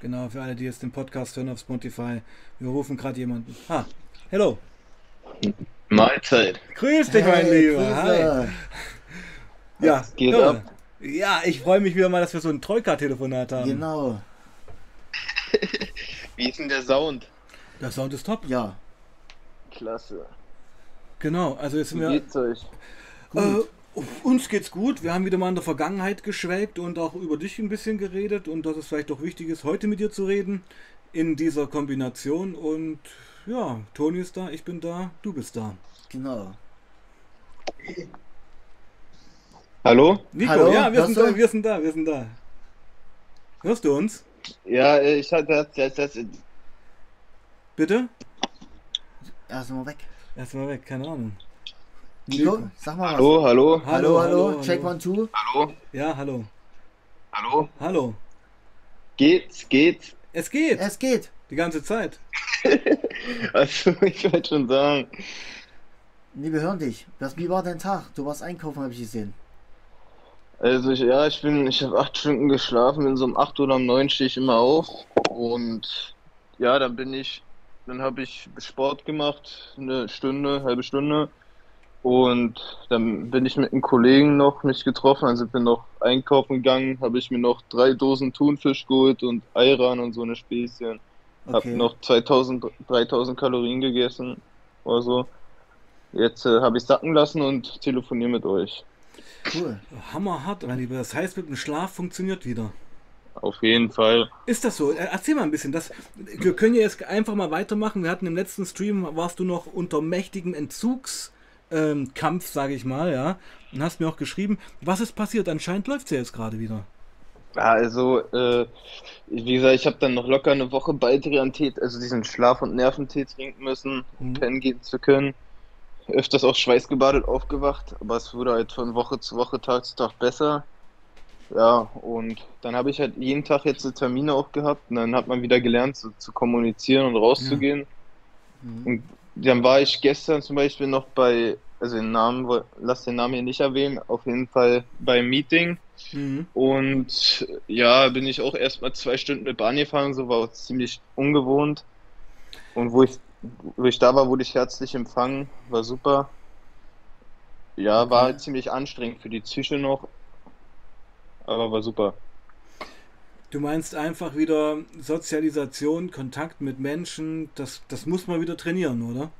Genau, für alle, die jetzt den Podcast hören auf Spotify. Wir rufen gerade jemanden. Ah, hello. Mahlzeit. Grüß dich, mein Hey, Lieber. Grüße. Hi. Ja, Was geht ab? Ja, ich freue mich wieder mal, dass wir so ein Troika-Telefonat haben. Genau. Wie ist denn der Sound? Der Sound ist top. Ja. Klasse. Genau, also jetzt sind Wie wir. geht's euch? Äh, uns geht's gut. Wir haben wieder mal in der Vergangenheit geschwelgt und auch über dich ein bisschen geredet und dass es vielleicht doch wichtig ist, heute mit dir zu reden in dieser Kombination. Und ja, Toni ist da, ich bin da, du bist da. Genau. Hallo? Nico, Hallo, ja, wir sind da, wir sind da, wir sind da. Hörst du uns? Ja, ich hatte das, das, das Bitte? Erst mal weg. Erstmal weg, keine Ahnung. Nico, sag mal was. Hallo, hallo, Hallo, hallo, hallo, Check hallo. one, two. hallo, Ja, hallo. hallo. Hallo. Geht's, geht's? Es geht. Es geht. Die ganze Zeit. Also, ich wollte schon sagen. Nee, wir hören dich. Was, wie war dein Tag? Du warst einkaufen, habe ich gesehen. Also, ich, ja, ich bin, ich habe acht Stunden geschlafen, bin so um acht oder um neun stehe ich immer auf. Und ja, dann bin ich, dann habe ich Sport gemacht, eine Stunde, halbe Stunde. Und dann bin ich mit einem Kollegen noch mich getroffen, dann sind wir noch einkaufen gegangen, habe ich mir noch drei Dosen Thunfisch geholt und Ayran und so eine Späßchen. Hab Okay. noch 2000, 3000 Kalorien gegessen oder so. Jetzt äh, habe ich sacken lassen und telefoniere mit euch. Cool. Hammerhart, mein Lieber. Das heißt, mit dem Schlaf funktioniert wieder. Auf jeden Fall. Ist das so? Äh, Erzähl mal ein bisschen. Das, wir können ja jetzt einfach mal weitermachen. Wir hatten im letzten Stream, warst du noch unter mächtigem Entzugskampf, ähm, Kampf, sage ich mal, ja. Und hast mir auch geschrieben, was ist passiert? Anscheinend läuft es ja jetzt gerade wieder. Ja, also, äh, wie gesagt, ich habe dann noch locker eine Woche Baldrian-Tee, also diesen Schlaf- und Nerventee trinken müssen, um Mhm. pennen gehen zu können. Öfters auch schweißgebadet aufgewacht, aber es wurde halt von Woche zu Woche, Tag zu Tag besser. Ja, und dann habe ich halt jeden Tag jetzt so Termine auch gehabt und dann hat man wieder gelernt zu, zu kommunizieren und rauszugehen. Mhm. Und dann war ich gestern zum Beispiel noch bei, also den Namen, lass den Namen hier nicht erwähnen, auf jeden Fall beim Meeting. Mhm. Und ja, bin ich auch erstmal zwei Stunden mit Bahn gefahren, so war auch ziemlich ungewohnt. Und wo ich, wo ich da war, wurde ich herzlich empfangen, war super. Ja, war Okay. ziemlich anstrengend für die Psyche noch, aber war super. Du meinst einfach wieder Sozialisation, Kontakt mit Menschen, das, das muss man wieder trainieren, oder?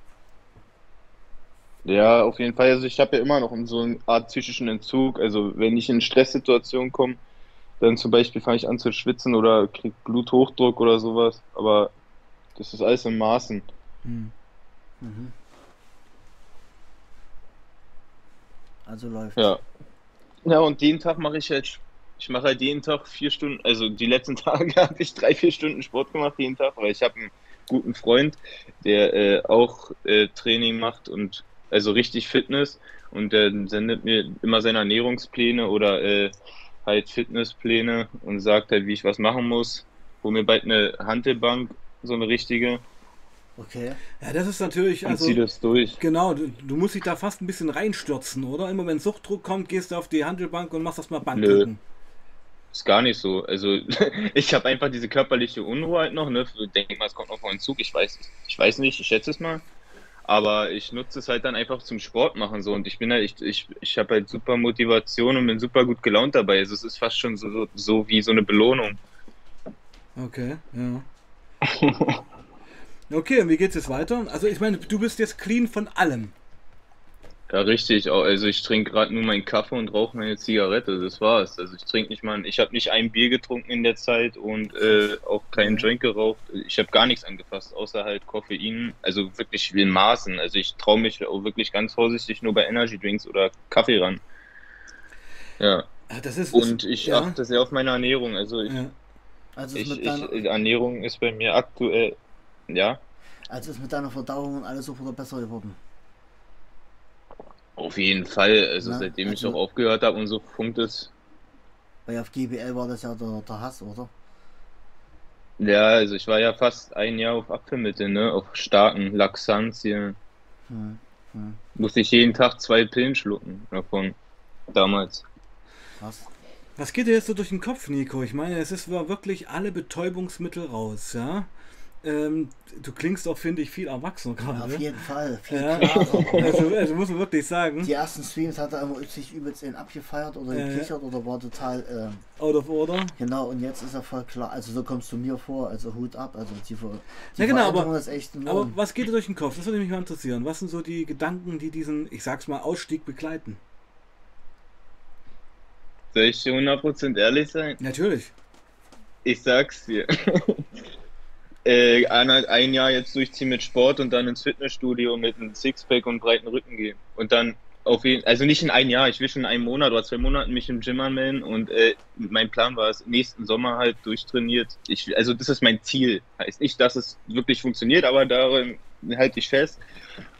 Ja, auf jeden Fall. Also ich habe ja immer noch so eine Art psychischen Entzug. Also wenn ich in Stresssituationen komme, dann zum Beispiel fange ich an zu schwitzen oder krieg Bluthochdruck oder sowas. Aber das ist alles in Maßen. Hm. Mhm. Also läuft. Ja. Ja, und jeden Tag mache ich halt, ich mache halt jeden Tag vier Stunden, also die letzten Tage habe ich drei, vier Stunden Sport gemacht jeden Tag, weil ich habe einen guten Freund, der äh, auch äh, Training macht und also richtig Fitness und der sendet mir immer seine Ernährungspläne oder äh, halt Fitnesspläne und sagt halt, wie ich was machen muss. Hol mir bald eine Hantelbank, so eine richtige, Okay. Ja, das ist natürlich, und also zieh das durch. genau, du, du musst dich da fast ein bisschen reinstürzen, oder? Immer wenn Suchtdruck kommt, gehst du auf die Handelbank und machst erstmal Bankdrücken. Ist gar nicht so. Also ich habe einfach diese körperliche Unruhe halt noch, ne? Ich denke mal, es kommt noch vor Zug. Ich weiß, ich weiß nicht, ich schätze es mal. Aber ich nutze es halt dann einfach zum Sport machen so und ich bin halt, ich, ich, ich habe halt super Motivation und bin super gut gelaunt dabei. Also es ist fast schon so, so, so wie so eine Belohnung. Okay, ja. Okay, und wie geht's jetzt weiter? Also ich meine, du bist jetzt clean von allem. Ja, richtig. Also ich trinke gerade nur meinen Kaffee und rauche meine Zigarette. Das war's. Also ich trinke nicht mal, ich habe nicht ein Bier getrunken in der Zeit und äh, auch keinen Drink geraucht. Ich habe gar nichts angefasst, außer halt Koffein. Also wirklich in Maßen. Also ich traue mich auch wirklich ganz vorsichtig nur bei Energy Drinks oder Kaffee ran. Ja. Ja, Das ist, Und ich ja, achte sehr auf meine Ernährung. Also ich, ja. Also ich, mit ich, deiner, Ernährung ist bei mir aktuell, ja, also ist mit deiner Verdauung und alles sofort besser geworden. Auf jeden Fall. Also Na, seitdem ich also- auch aufgehört habe und so funkt es. Weil auf GBL war das ja der, der Hass, oder? Ja, also ich war ja fast ein Jahr auf Apfelmittel, ne? Auf starken Laxantien. Hm. Musste ich jeden Tag zwei Pillen schlucken davon. Damals. Krass. Was geht dir jetzt so durch den Kopf, Nico? Ich meine, es ist war wirklich alle Betäubungsmittel raus, ja? Ähm, du klingst auch, finde ich, viel erwachsener Ja, gerade. auf jeden Fall. Viel Ja. klarer. also, also muss man wirklich sagen, Die ersten Streams hat er immer sich übelst in abgefeiert oder ja. gekichert oder war total, ähm, out of order. genau, und jetzt ist er voll klar. Also so kommst du mir vor, also Hut ab. Also die, Ver die Ja, genau, aber- ist echt Aber enorm. was geht dir durch den Kopf? Das würde mich mal interessieren. Was sind so die Gedanken, die diesen, ich sag's mal, Ausstieg begleiten? Soll ich 100% ehrlich sein? Natürlich. Ich sag's dir. äh, ein, ein Jahr jetzt durchziehen mit Sport und dann ins Fitnessstudio mit einem Sixpack und breiten Rücken gehen. Und dann auf jeden also nicht in ein Jahr, ich will schon in einem Monat oder zwei Monaten mich im Gym anmelden und äh, mein Plan war es, nächsten Sommer halt durchtrainiert. Ich, also das ist mein Ziel. Heißt nicht, dass es wirklich funktioniert, aber darin halte ich fest.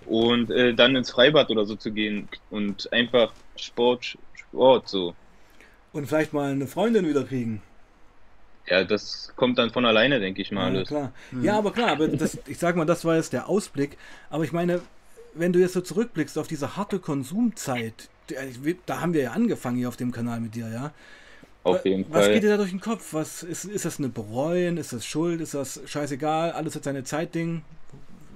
Und äh, dann ins Freibad oder so zu gehen und einfach Sport, Sport so. Und vielleicht mal eine Freundin wieder kriegen. Ja, das kommt dann von alleine, denke ich mal. Ja, alles. klar. Mhm. Ja, aber klar, aber das, ich sag mal, das war jetzt der Ausblick. Aber ich meine, wenn du jetzt so zurückblickst auf diese harte Konsumzeit, der- da haben wir ja angefangen hier auf dem Kanal mit dir, ja. Auf jeden Was Fall. geht dir da durch den Kopf? Was ist, ist das eine Bereuen? Ist das Schuld? Ist das scheißegal? Alles hat seine Zeitding?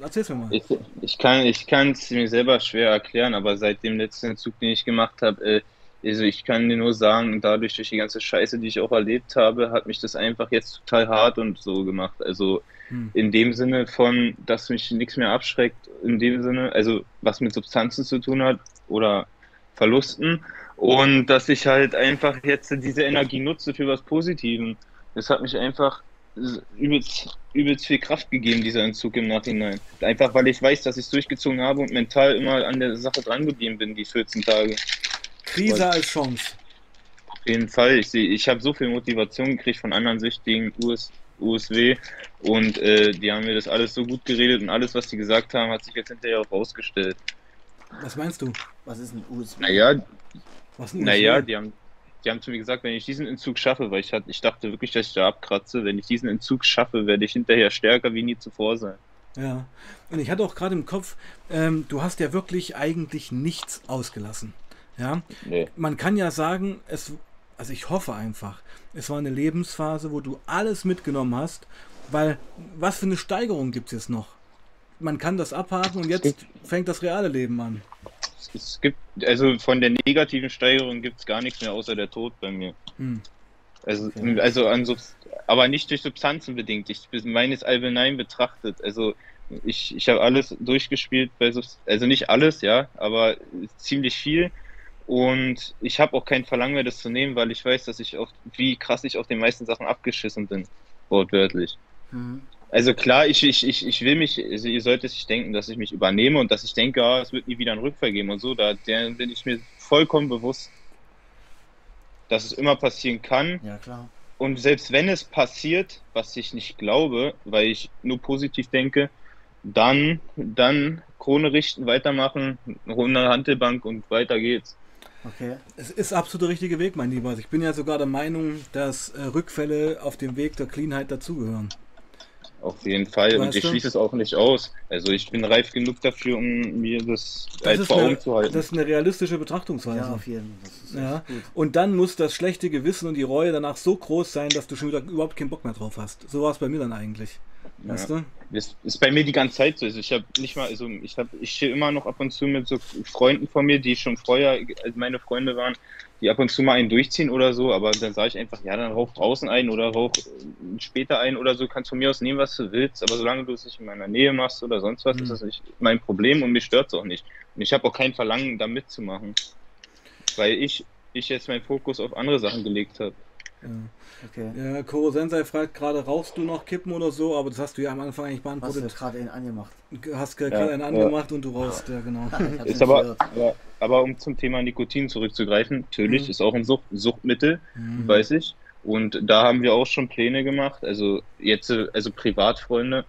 Erzähl's mir mal. Ich, ich kann ich kann es mir selber schwer erklären, aber seit dem letzten Zug, den ich gemacht habe, äh, also ich kann dir nur sagen, dadurch durch die ganze Scheiße, die ich auch erlebt habe, hat mich das einfach jetzt total hart und so gemacht. Also Hm. in dem Sinne von, dass mich nichts mehr abschreckt, in dem Sinne, also was mit Substanzen zu tun hat oder Verlusten und dass ich halt einfach jetzt diese Energie nutze für was Positiven. Das hat mich einfach übelst, übelst viel Kraft gegeben, dieser Entzug im Nachhinein. Einfach weil ich weiß, dass ich es durchgezogen habe und mental immer an der Sache dran geblieben bin, die 14 Tage. Krise als Chance. Auf jeden Fall. Ich ich habe so viel Motivation gekriegt von anderen Süchtigen, US, USW, und äh, die haben mir das alles so gut geredet und alles, was die gesagt haben, hat sich jetzt hinterher auch rausgestellt. Was meinst du? Was ist ein USB? Naja, Was denn naja, die haben, die haben zu mir gesagt, wenn ich diesen Entzug schaffe, weil ich, hat, ich dachte wirklich, dass ich da abkratze, wenn ich diesen Entzug schaffe, werde ich hinterher stärker wie nie zuvor sein. Ja. Und ich hatte auch gerade im Kopf, ähm, du hast ja wirklich eigentlich nichts ausgelassen. Ja. Nee. Man kann ja sagen, es, also ich hoffe einfach, es war eine Lebensphase, wo du alles mitgenommen hast, weil was für eine Steigerung gibt es jetzt noch? Man kann das abhaken und jetzt fängt das reale Leben an. Es, gibt, also von der negativen Steigerung gibt es gar nichts mehr außer der Tod bei mir. Hm. Also, Okay. also an Subst aber nicht durch Substanzen bedingt. Ich meine es allgemein betrachtet. Also ich, ich habe alles durchgespielt also nicht alles, ja, aber ziemlich viel. Und ich habe auch kein Verlangen mehr, das zu nehmen, weil ich weiß, dass ich auch, wie krass ich auf den meisten Sachen abgeschissen bin, wortwörtlich. Mhm. Also klar, ich, ich, ich, ich will mich, also ihr solltet sich denken, dass ich mich übernehme und dass ich denke, ah, es wird nie wieder einen Rückfall geben und so, da der bin ich mir vollkommen bewusst, dass es immer passieren kann. Ja, klar. Und selbst wenn es passiert, was ich nicht glaube, weil ich nur positiv denke, dann, dann Krone richten, weitermachen, runde Hantelbank und weiter geht's. Okay. Es ist absolut der richtige Weg, mein Lieber. Ich bin ja sogar der Meinung, dass äh, Rückfälle auf dem Weg der Cleanheit dazugehören. Auf jeden Fall. Und Weißt ich du? schließe es auch nicht aus. Also ich bin reif genug dafür, um mir das, Das halt ist, vor Augen zu halten. das ist eine realistische Betrachtungsweise. Ja, auf jeden Fall. Das ist Ja. Und dann muss das schlechte Gewissen und die Reue danach so groß sein, dass du schon wieder überhaupt keinen Bock mehr drauf hast. So war es bei mir dann eigentlich. Weißt du? Das ist bei mir die ganze Zeit so. Also ich habe nicht mal, also ich habe, ich stehe immer noch ab und zu mit so Freunden von mir, die schon vorher äh, meine Freunde waren, die ab und zu mal einen durchziehen oder so, aber dann sage ich einfach, ja, dann rauch draußen ein oder rauch äh, später ein oder so, kannst von mir aus nehmen, was du willst, aber solange du es nicht in meiner Nähe machst oder sonst was, Mhm. ist das nicht mein Problem und mich stört es auch nicht. Und ich habe auch kein Verlangen, da mitzumachen, weil ich, ich jetzt meinen Fokus auf andere Sachen gelegt habe. Ja. Okay. Ja, Koro Sensei fragt gerade, rauchst du noch Kippen oder so? Aber das hast du ja am Anfang eigentlich Hast du beantwortet. gerade ihn angemacht? Du hast gerade Ja, einen ja. angemacht und du rauchst, ja genau. Ist aber, aber, aber um zum Thema Nikotin zurückzugreifen, natürlich Mhm. ist auch ein Sucht, Suchtmittel, Mhm. weiß ich. Und da haben wir auch schon Pläne gemacht. Also jetzt, also Privatfreunde,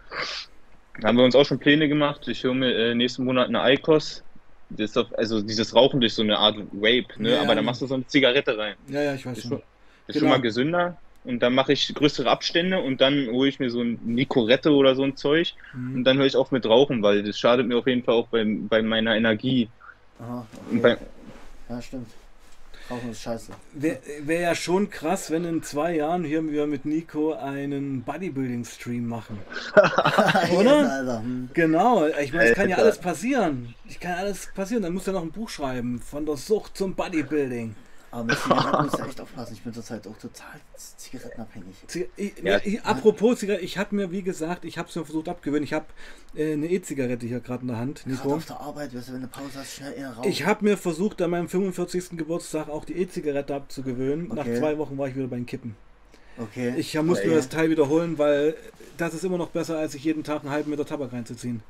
haben wir uns auch schon Pläne gemacht. Ich hole mir äh, nächsten Monat eine Eikos. Das ist doch, also dieses Rauchen durch so eine Art Vape, ne? Ja, Aber da ja. machst du so eine Zigarette rein. Ja, ja, ich weiß Ist schon. Ist Genau. schon mal gesünder. Und dann mache ich größere Abstände und dann hole ich mir so ein Nicorette oder so ein Zeug und Mhm. dann höre ich auf mit Rauchen, weil das schadet mir auf jeden Fall auch bei, bei meiner Energie. Aha, Und okay. bei, Ja, stimmt. Rauchen ist scheiße. Wäre wär ja schon krass, wenn in zwei Jahren hier wir mit Nico einen Bodybuilding-Stream machen. Oder? Hm. Genau, ich meine, es kann ja alles passieren. Ich kann alles passieren. Dann muss er noch ein Buch schreiben. Von der Sucht zum Bodybuilding. Aber mit Zigaretten muss ja echt aufpassen. Ich bin zurzeit auch total zigarettenabhängig. Ziga- Ich, Ja. ich, apropos Zigarette, ich habe mir, wie gesagt, ich habe es mir versucht abgewöhnen. Ich habe äh, eine E-Zigarette hier gerade in der Hand, Gerade Nico. auf der Arbeit, weißt du, wenn du Pause hast, schnell eher rauchen. Ich habe mir versucht, an meinem 45. Geburtstag auch die E-Zigarette abzugewöhnen. Nach Okay. zwei Wochen war ich wieder beim Kippen. okay. Ich musste Ja, mir ja. das Teil wiederholen, weil das ist immer noch besser, als sich jeden Tag einen halben Meter Tabak reinzuziehen.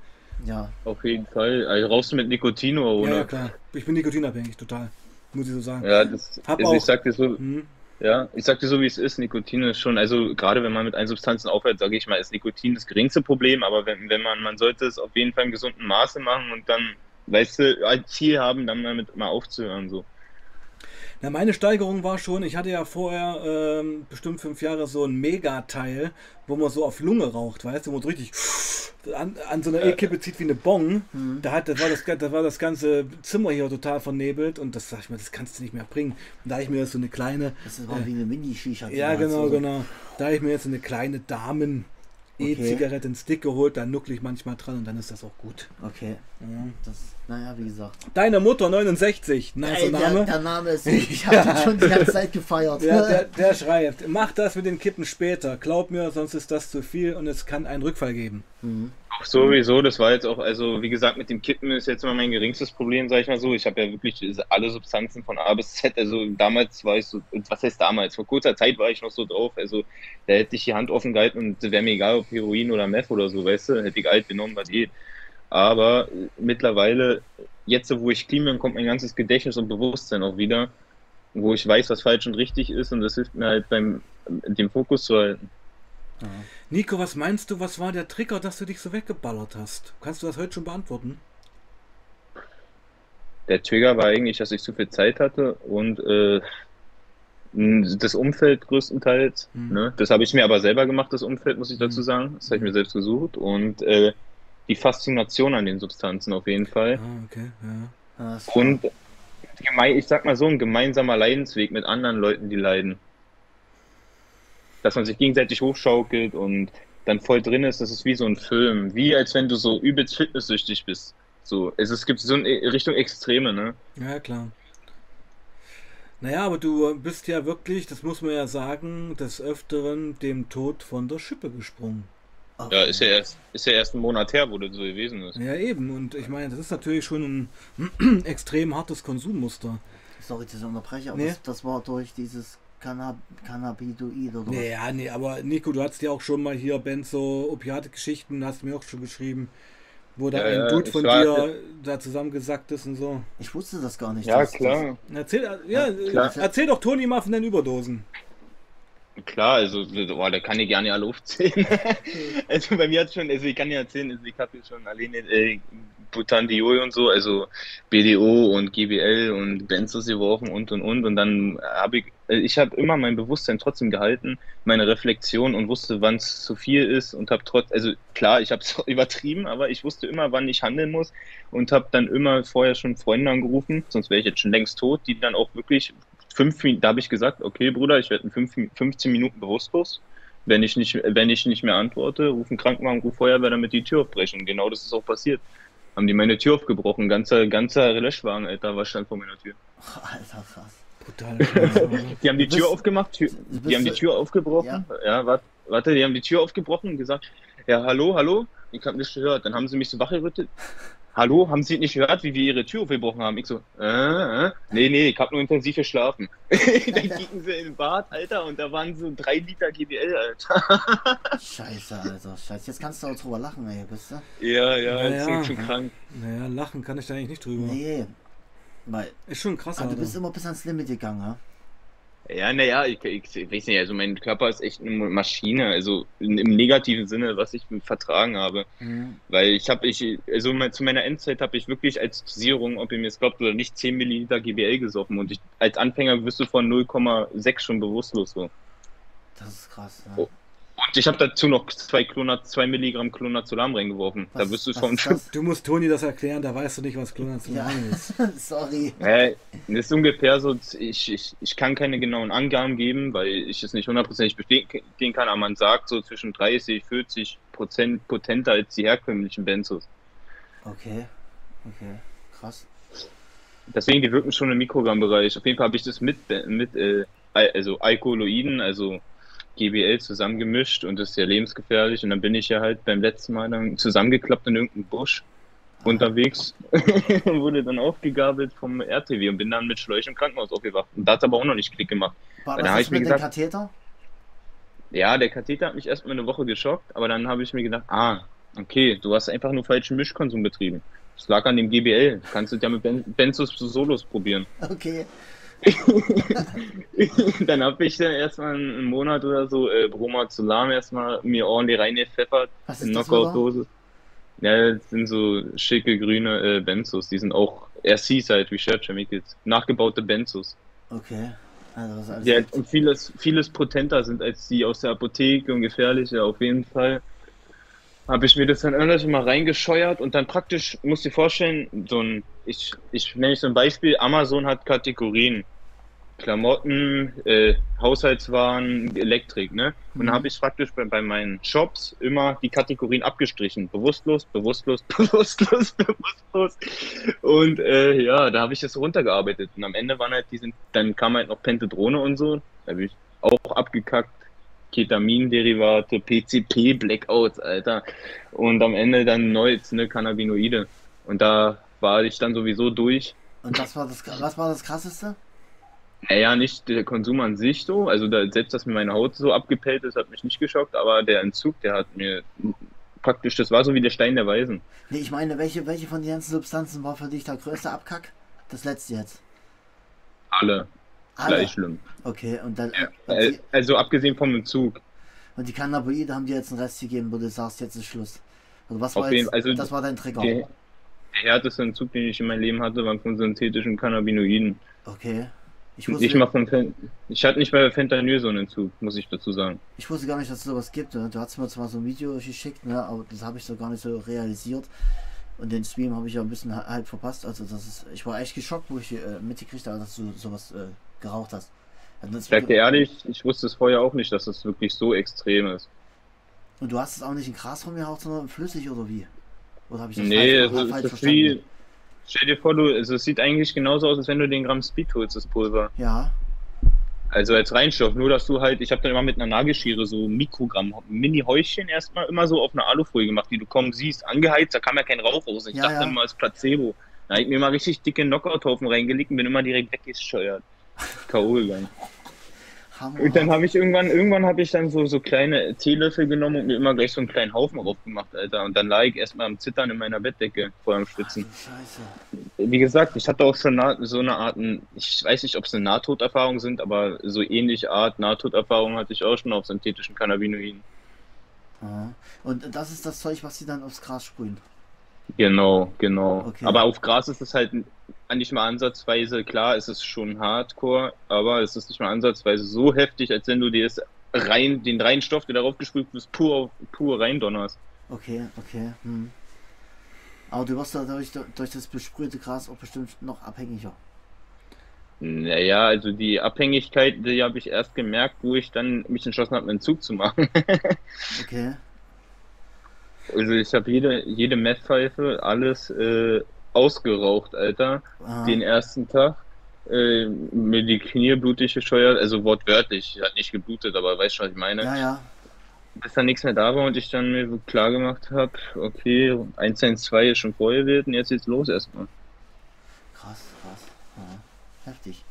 ja. Auf jeden Fall. Also rauchst du mit Nikotin oder Ja, ohne? ja, klar. Ich bin nikotinabhängig, total. Muss ich so sagen. Ja, das, Hab also auch- ich sag dir so, Hm. ja, ich sag dir so, wie es ist. Nikotin ist schon, also gerade wenn man mit Einsubstanzen aufhört, sage ich mal, ist Nikotin das geringste Problem, aber wenn, wenn man, man sollte es auf jeden Fall im gesunden Maße machen und dann, weißt du, ein Ziel haben, dann damit mal aufzuhören, so. Na, meine Steigerung war schon, ich hatte ja vorher ähm, bestimmt fünf Jahre so ein Megateil, wo man so auf Lunge raucht, weißt du, wo man so richtig an, an so einer E-Kippe zieht wie eine Bong. Hm. Da, hat, das war das, da war das ganze Zimmer hier total vernebelt und das sag ich mir, das kannst du nicht mehr bringen. Und da ich mir jetzt so eine kleine, Das ist mal wie eine Mini-Shisha. ja genau, so- genau, da habe ich mir jetzt so eine kleine Damen E-Zigarette ins Stick geholt, da nuckle ich manchmal dran und dann ist das auch gut. Okay, Ja. das, naja, wie gesagt. Deine Mutter 69, nicer Ey, der, Name. der Name ist, ich habe den schon die ganze Zeit gefeiert. Ja, der, der schreibt, mach das mit den Kippen später. Glaub mir, sonst ist das zu viel und es kann einen Rückfall geben. Mhm. Auch sowieso, das war jetzt auch, also wie gesagt, mit dem Kippen ist jetzt immer mein geringstes Problem, sag ich mal so. Ich habe ja wirklich alle Substanzen von A bis Z, also damals war ich so, was heißt damals? Vor kurzer Zeit war ich noch so drauf, also da hätte ich die Hand offen gehalten und wäre mir egal, ob Heroin oder Meth oder so, weißt du, hätte ich alt genommen, was geht. Aber mittlerweile, jetzt wo ich clean kommt mein ganzes Gedächtnis und Bewusstsein auch wieder, wo ich weiß, was falsch und richtig ist und das hilft mir halt beim, dem Fokus zu halten. Ja. Nico, was meinst du, was war der Trigger, dass du dich so weggeballert hast? Kannst du das heute schon beantworten? Der Trigger war eigentlich, dass ich zu viel Zeit hatte und äh, das Umfeld größtenteils. Mhm. Ne? Das habe ich mir aber selber gemacht, das Umfeld, muss ich dazu Mhm. sagen. Das habe ich mir selbst gesucht. Und äh, die Faszination an den Substanzen auf jeden Fall. Ah, okay, ja. Ist Und ich sag mal so, ein gemeinsamer Leidensweg mit anderen Leuten, die leiden. Dass man sich gegenseitig hochschaukelt und dann voll drin ist, das ist wie so ein Film. Wie als wenn du so übelst fitnesssüchtig bist. So, es, es gibt so eine Richtung Extreme, ne? Ja, klar. Naja, aber du bist ja wirklich, das muss man ja sagen, des Öfteren dem Tod von der Schippe gesprungen. auch- Ja, ist ja erst, ist ja erst ein Monat her, wo das so gewesen ist. Ja, eben. Und ich meine, das ist natürlich schon ein extrem hartes Konsummuster. Sorry, dass ich unterbreche, aber Nee. das, das war durch dieses Cannab Cannabidoid oder was? Naja, nee, aber Nico, du hattest ja auch schon mal hier Benzo-Opiate-Geschichten, hast du mir auch schon geschrieben, wo da Ja, ein ja, Dude von dir da zusammengesackt ist und so. Ich wusste das gar nicht. Ja, dass- klar. Erzähl, ja, klar. erzähl doch Toni mal von deinen Überdosen. Klar, also, boah, da kann ich gerne alle aufzählen. also bei mir hat schon, also ich kann ja erzählen, also ich habe hier schon alleine äh, Butandiol und so, also BDO und GBL und Benzos geworfen und und und und dann habe ich, äh, ich habe immer mein Bewusstsein trotzdem gehalten, meine Reflexion und wusste, wann es zu viel ist und habe trotz, also klar, ich habe es übertrieben, aber ich wusste immer, wann ich handeln muss und habe dann immer vorher schon Freunde angerufen, sonst wäre ich jetzt schon längst tot, die dann auch wirklich fünf Minuten, da habe ich gesagt, okay, Bruder, ich werde in fünf, 15 Minuten bewusstlos. Wenn ich nicht, wenn ich nicht mehr antworte, ruf einen Krankenwagen, ruf Feuerwehr, damit die Tür aufbrechen. Genau das ist auch passiert. Haben die meine Tür aufgebrochen. Ganzer, ganzer Löschwagen, Alter, war stand vor meiner Tür. Alter, krass. Brutal. Die haben die Tür bist- aufgemacht, Tür, die haben die Tür aufgebrochen. Ja, warte, warte, die haben die Tür aufgebrochen und gesagt, ja, hallo, hallo, ich habe nichts gehört. Dann haben sie mich so wachgerüttelt. Hallo, haben Sie nicht gehört, wie wir Ihre Tür aufgebrochen haben? Ich so, äh, äh. nee, nee, ich habe nur intensiv geschlafen. Dann kicken sie in den Bad, Alter, und da waren so drei Liter GBL, Alter. Scheiße, Alter. Scheiße. Jetzt kannst du auch drüber lachen, ey, bist du? Ja, ja, Ja, das ja. ist schon krank. naja, lachen kann ich da eigentlich nicht drüber. Nee. Weil, Ist schon krass, aber du Alter. bist immer bis ans Limit gegangen, ha? Ja, naja, ich, ich, ich weiß nicht, also mein Körper ist echt eine Maschine, also in, im negativen Sinne, was ich vertragen habe. Mhm. Weil ich habe, ich, also mein, zu meiner Endzeit habe ich wirklich als Dosierung, ob ihr mir es glaubt oder nicht, 10 Milliliter GBL gesoffen und ich, als Anfänger wirst du von 0,6 schon bewusstlos so. Das ist krass. Ja. Ich habe dazu noch zwei, Klonat, zwei Milligramm Clonazepam reingeworfen. Was- da wirst du das? Du musst Toni das erklären, da weißt du nicht, was Clonazepam Ja, ist. sorry. Äh, das ist ungefähr so, ich, ich, ich kann keine genauen Angaben geben, weil ich es nicht hundertprozentig bestätigen kann, aber man sagt so zwischen 30, 40 Prozent potenter als die herkömmlichen Benzos. Okay, okay, krass. Deswegen, die wirken schon im Mikrogrammbereich. Auf jeden Fall habe ich das mit, mit äh, Al- also Alkoholoiden, also GBL zusammengemischt und das ist ja lebensgefährlich. Und dann bin ich ja halt beim letzten Mal dann zusammengeklappt in irgendeinem Busch unterwegs und wurde dann aufgegabelt vom RTW und bin dann mit Schläuchen im Krankenhaus aufgewacht. Und da hat aber auch noch nicht Klick gemacht. War Da hab ist ich mir mit dem gesagt- Katheter? Ja, der Katheter hat mich erstmal eine Woche geschockt, aber dann habe ich mir gedacht, ah, okay, du hast einfach nur falschen Mischkonsum betrieben. Das lag an dem GBL. Kannst du ja mit ben Benzos Solos probieren. Okay, dann habe ich dann erstmal einen Monat oder so äh, Bromazolam erstmal mir ordentlich reingepfeffert was in ist? Knockout-Dose. Ja, das sind so schicke grüne äh, Benzos. Die sind auch Seaside Research Chemicals. Nachgebaute Benzos. Okay, also was gibt. halt vieles, vieles potenter sind als die aus der Apotheke und gefährlicher auf jeden Fall. Habe ich mir das dann irgendwann mal reingescheuert und dann praktisch, musst dir vorstellen, so ein, ich, ich nenne so ein Beispiel, Amazon hat Kategorien. Klamotten, äh, Haushaltswaren, Elektrik, ne? Und Mhm. dann habe ich praktisch bei, bei meinen Shops immer die Kategorien abgestrichen. Bewusstlos, bewusstlos, bewusstlos, bewusstlos. Und äh, ja, da habe ich das runtergearbeitet. Und am Ende waren halt diesen, dann kam halt noch Pentadrone und so. Da habe ich auch abgekackt. Ketaminderivate, PCP, Blackouts, Alter. Und am Ende dann Neues, ne, Cannabinoide. Und da war ich dann sowieso durch. Und das war das, was war das krasseste? Naja, nicht der Konsum an sich so. Also da, selbst, dass mir meine Haut so abgepellt ist, hat mich nicht geschockt, aber der Entzug, der hat mir praktisch, das war so wie der Stein der Weisen. Nee, ich meine, welche, welche von den ganzen Substanzen war für dich der größte Abkack? Das letzte jetzt. Alle Alle. gleich schlimm. Okay, und dann und, Äh, die, Also abgesehen vom Entzug. und die Cannabinoide haben dir jetzt einen Rest gegeben, wo du sagst, jetzt ist Schluss. Also was Auf war jeden- jetzt, also das war dein Trigger. Der, der härteste Entzug, den ich in meinem Leben hatte, war von synthetischen Cannabinoiden. Okay. Ich wusste, von Fen Ich hatte nicht bei Fentanyl so einen Entzug, muss ich dazu sagen. ich wusste gar nicht, dass es sowas gibt. Ne? Du hast mir zwar so ein Video geschickt, ne? aber das habe ich so gar nicht so realisiert. Und den Stream habe ich ja ein bisschen ha- halt verpasst. Also das ist, ich war echt geschockt, wo ich äh, mitgekriegt habe, dass du sowas äh, geraucht hast. Also das Ich sag dir ehrlich, ich wusste es vorher auch nicht, dass es wirklich so extrem ist. Und du hast es auch nicht in Gras von mir geraucht, sondern flüssig oder wie? Oder habe ich das Nee, falsch, also falsch es ist verstanden? wie. Stell dir vor, du, also es sieht eigentlich genauso aus, als wenn du den Gramm Speed holst, das Pulver. Ja, Also als Reinstoff, nur dass du halt, ich habe dann immer mit einer Nagelschere so Mikrogramm, Mini-Häuschen erstmal immer so auf einer Alufolie gemacht, die du kaum siehst, angeheizt, da kam ja kein Rauch raus. Ich Ja, dachte ja. immer als Placebo. Da hab ich mir mal richtig dicke Knockout-Haufen reingelegt und bin immer direkt weggescheuert. K.O. gegangen. Hammer. Und dann habe ich irgendwann, irgendwann habe ich dann so, so kleine Teelöffel genommen und mir immer gleich so einen kleinen Haufen raufgemacht, Alter. Und dann lag ich erstmal am Zittern in meiner Bettdecke vor dem Ach, Schwitzen. Scheiße. Wie gesagt, ich hatte auch schon so eine Art, ich weiß nicht, ob es eine Nahtoderfahrung sind, aber so ähnliche Art Nahtoderfahrung hatte ich auch schon auf synthetischen Cannabinoiden. Und das ist das Zeug, was sie dann aufs Gras sprühen. Genau, genau. Okay. Aber auf Gras ist es halt nicht mal ansatzweise, klar, es ist schon Hardcore, aber es ist nicht mal ansatzweise so heftig, als wenn du dir das rein, den reinen Stoff, der darauf gesprüht ist, pur, pur reindonnerst. Okay, okay. Hm. Aber du wirst dadurch durch das besprühte Gras auch bestimmt noch abhängiger. Naja, also die Abhängigkeit, die habe ich erst gemerkt, wo ich dann mich entschlossen habe, einen Zug zu machen. Okay. Also ich habe jede, jede Methpfeife, alles äh, ausgeraucht, Alter. Aha. Den ersten Tag. Äh, mir die Knie blutig gescheuert, also wortwörtlich. Hat nicht geblutet, aber weißt schon, was ich meine. Ja, ja. Bis dann nichts mehr da war und ich dann mir so klar gemacht habe, okay, 112 ist schon vorgewählt und jetzt geht's los erstmal. Krass, krass. Ja. Heftig.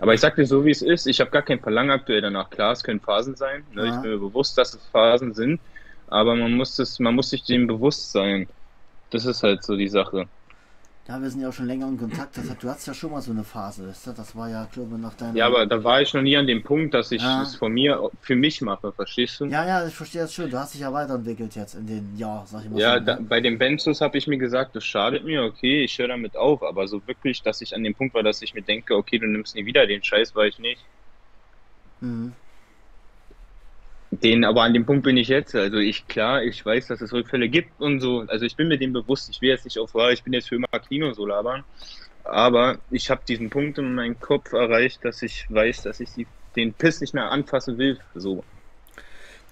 Aber ich sag dir so, wie es ist, ich habe gar kein Verlangen aktuell danach. Klar, es können Phasen sein. Ne? Ja. Ich bin mir bewusst, dass es Phasen sind, aber man muss es, man muss sich dem bewusst sein. Das ist halt so die Sache. Ja, wir sind ja auch schon länger in Kontakt. Das hat, du hattest ja schon mal so eine Phase. Das war ja, glaube ich, nach deinem. Ja, aber da war ich noch nie an dem Punkt, dass ich Ja. es von mir für mich mache, verstehst du? Ja, ja, ich verstehe das schon. Du hast dich ja weiterentwickelt jetzt in den Jahr, sag ich mal. Ja, so, da, ne? bei den Benzos habe ich mir gesagt, das schadet mir, okay, ich höre damit auf, aber so wirklich, dass ich an dem Punkt war, dass ich mir denke, okay, du nimmst nie wieder den Scheiß, war ich nicht. Mhm. Den, aber an dem Punkt bin ich jetzt. Also ich, klar, ich weiß, dass es Rückfälle gibt und so. Also ich bin mir dem bewusst. Ich will jetzt nicht auf, ich bin jetzt für immer Kino so labern. Aber ich habe diesen Punkt in meinem Kopf erreicht, dass ich weiß, dass ich die, den Piss nicht mehr anfassen will. So.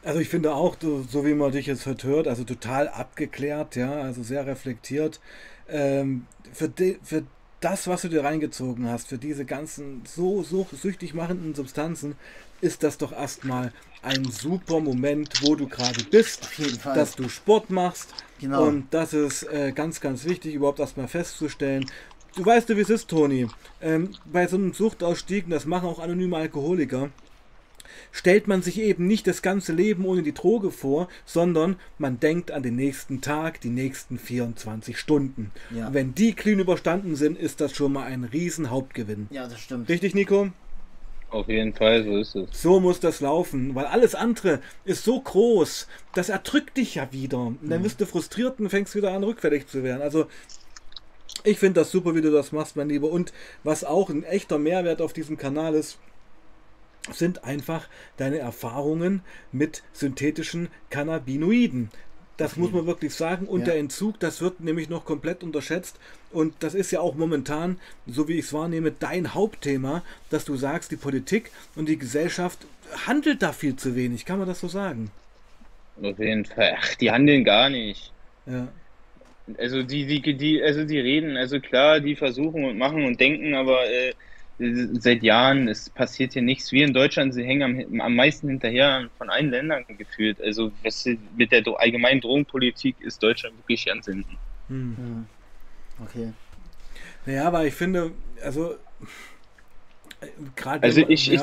Also ich finde auch, so wie man dich jetzt heute hört, also total abgeklärt, ja, also sehr reflektiert. Ähm, für, de, für das, was du dir reingezogen hast, für diese ganzen so, so süchtig machenden Substanzen, ist das doch erstmal ein super Moment, wo du gerade bist, dass du Sport machst. Genau. Und das ist äh, ganz, ganz wichtig, überhaupt erstmal festzustellen. Du weißt du, wie es ist, Toni. Ähm, bei so einem Suchtausstieg, das machen auch anonyme Alkoholiker, stellt man sich eben nicht das ganze Leben ohne die Droge vor, sondern man denkt an den nächsten Tag, die nächsten 24 Stunden. Ja. Wenn die clean überstanden sind, ist das schon mal ein riesen Hauptgewinn. Ja, das stimmt. Richtig, Nico? Auf jeden Fall, so ist es. So muss das laufen, weil alles andere ist so groß, das erdrückt dich ja wieder. Und dann mhm. bist du frustriert und fängst wieder an, rückfällig zu werden. Also, ich finde das super, wie du das machst, mein Lieber. Und was auch ein echter Mehrwert auf diesem Kanal ist, sind einfach deine Erfahrungen mit synthetischen Cannabinoiden. Das okay. muss man wirklich sagen. Und ja. der Entzug, das wird nämlich noch komplett unterschätzt. Und das ist ja auch momentan, so wie ich es wahrnehme, dein Hauptthema, dass du sagst, die Politik und die Gesellschaft handelt da viel zu wenig. Kann man das so sagen? Auf jeden Fall. Ach, die handeln gar nicht. Ja. Also die, die, die, also die reden, also klar, die versuchen und machen und denken, aber äh, seit Jahren, es passiert hier nichts. Wir in Deutschland, sie hängen am, am meisten hinterher von allen Ländern gefühlt. Also was, mit der allgemeinen Drogenpolitik ist Deutschland wirklich ganz hinten. Hm. Okay. Naja, aber ich finde, also Gerade also ich, ja. ich,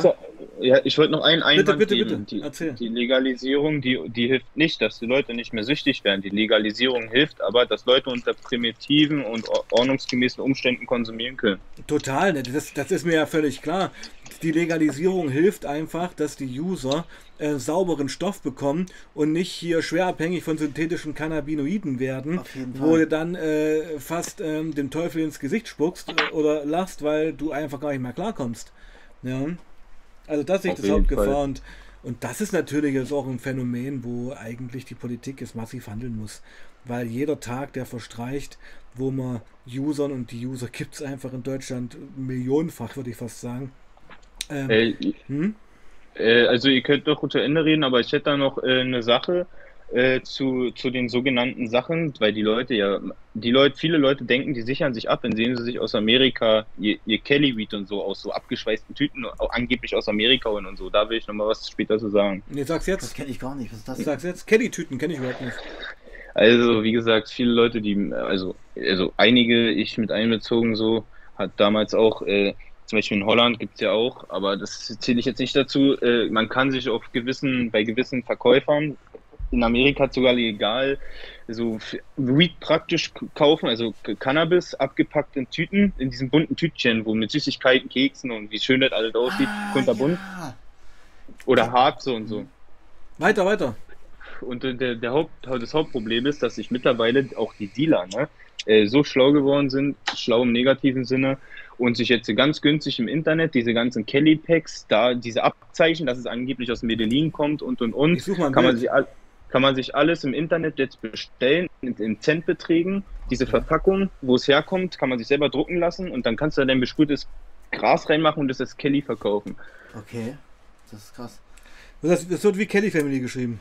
ja, ich wollte noch einen Einwand bitte, bitte, bitte. Die, die, Legalisierung, die, die hilft nicht, dass die Leute nicht mehr süchtig werden. Die Legalisierung hilft aber, dass Leute unter primitiven und ordnungsgemäßen Umständen konsumieren können. Total, ne, das, das ist mir ja völlig klar. Die Legalisierung hilft einfach, dass die User äh, sauberen Stoff bekommen und nicht hier schwer abhängig von synthetischen Cannabinoiden werden, wo du dann äh, fast ähm, dem Teufel ins Gesicht spuckst äh, oder lachst, weil du einfach gar nicht mehr klarkommst. Ja. Also das ist das Hauptgefahr und, und das ist natürlich jetzt auch ein Phänomen, wo eigentlich die Politik jetzt massiv handeln muss. Weil jeder Tag, der verstreicht, wo man Usern und die User gibt es einfach in Deutschland millionenfach, würde ich fast sagen. Ähm, äh, hm? äh, also ihr könnt doch zu Ende reden, aber ich hätte da noch äh, eine Sache äh, zu, zu den sogenannten Sachen, weil die Leute ja, die Leute, viele Leute denken, die sichern sich ab, indem sie sich aus Amerika ihr, ihr Kelly Weed und so aus so abgeschweißten Tüten angeblich aus Amerika holen und so. Da will ich nochmal was später zu sagen. Nee, sag's jetzt. Das kenne ich gar nicht. Was ist das? Sag's jetzt. Kelly-Tüten kenne ich überhaupt nicht. Also, wie gesagt, viele Leute, die, also, also einige, ich mit einbezogen so, hat damals auch, äh, zum Beispiel in Holland gibt es ja auch, aber das zähle ich jetzt nicht dazu. Äh, man kann sich auf gewissen, bei gewissen Verkäufern in Amerika sogar legal so Weed praktisch kaufen, also Cannabis abgepackt in Tüten, in diesen bunten Tütchen, wo mit Süßigkeiten, Keksen und wie schön das alles aussieht, ah, kunterbunt. Ja. Oder hart so und so. Weiter, weiter. Und der, der Haupt, das Hauptproblem ist, dass sich mittlerweile auch die Dealer ne, äh, so schlau geworden sind, schlau im negativen Sinne, und sich jetzt ganz günstig im Internet diese ganzen Kelly Packs, da diese Abzeichen, dass es angeblich aus Medellin kommt und und und, kann man sich kann man sich alles im Internet jetzt bestellen, in, in Centbeträgen. Diese Verpackung, wo es herkommt, kann man sich selber drucken lassen und dann kannst du dein besprühtes Gras reinmachen und das als Kelly verkaufen. Okay, das ist krass. Das, das wird wie Kelly Family geschrieben.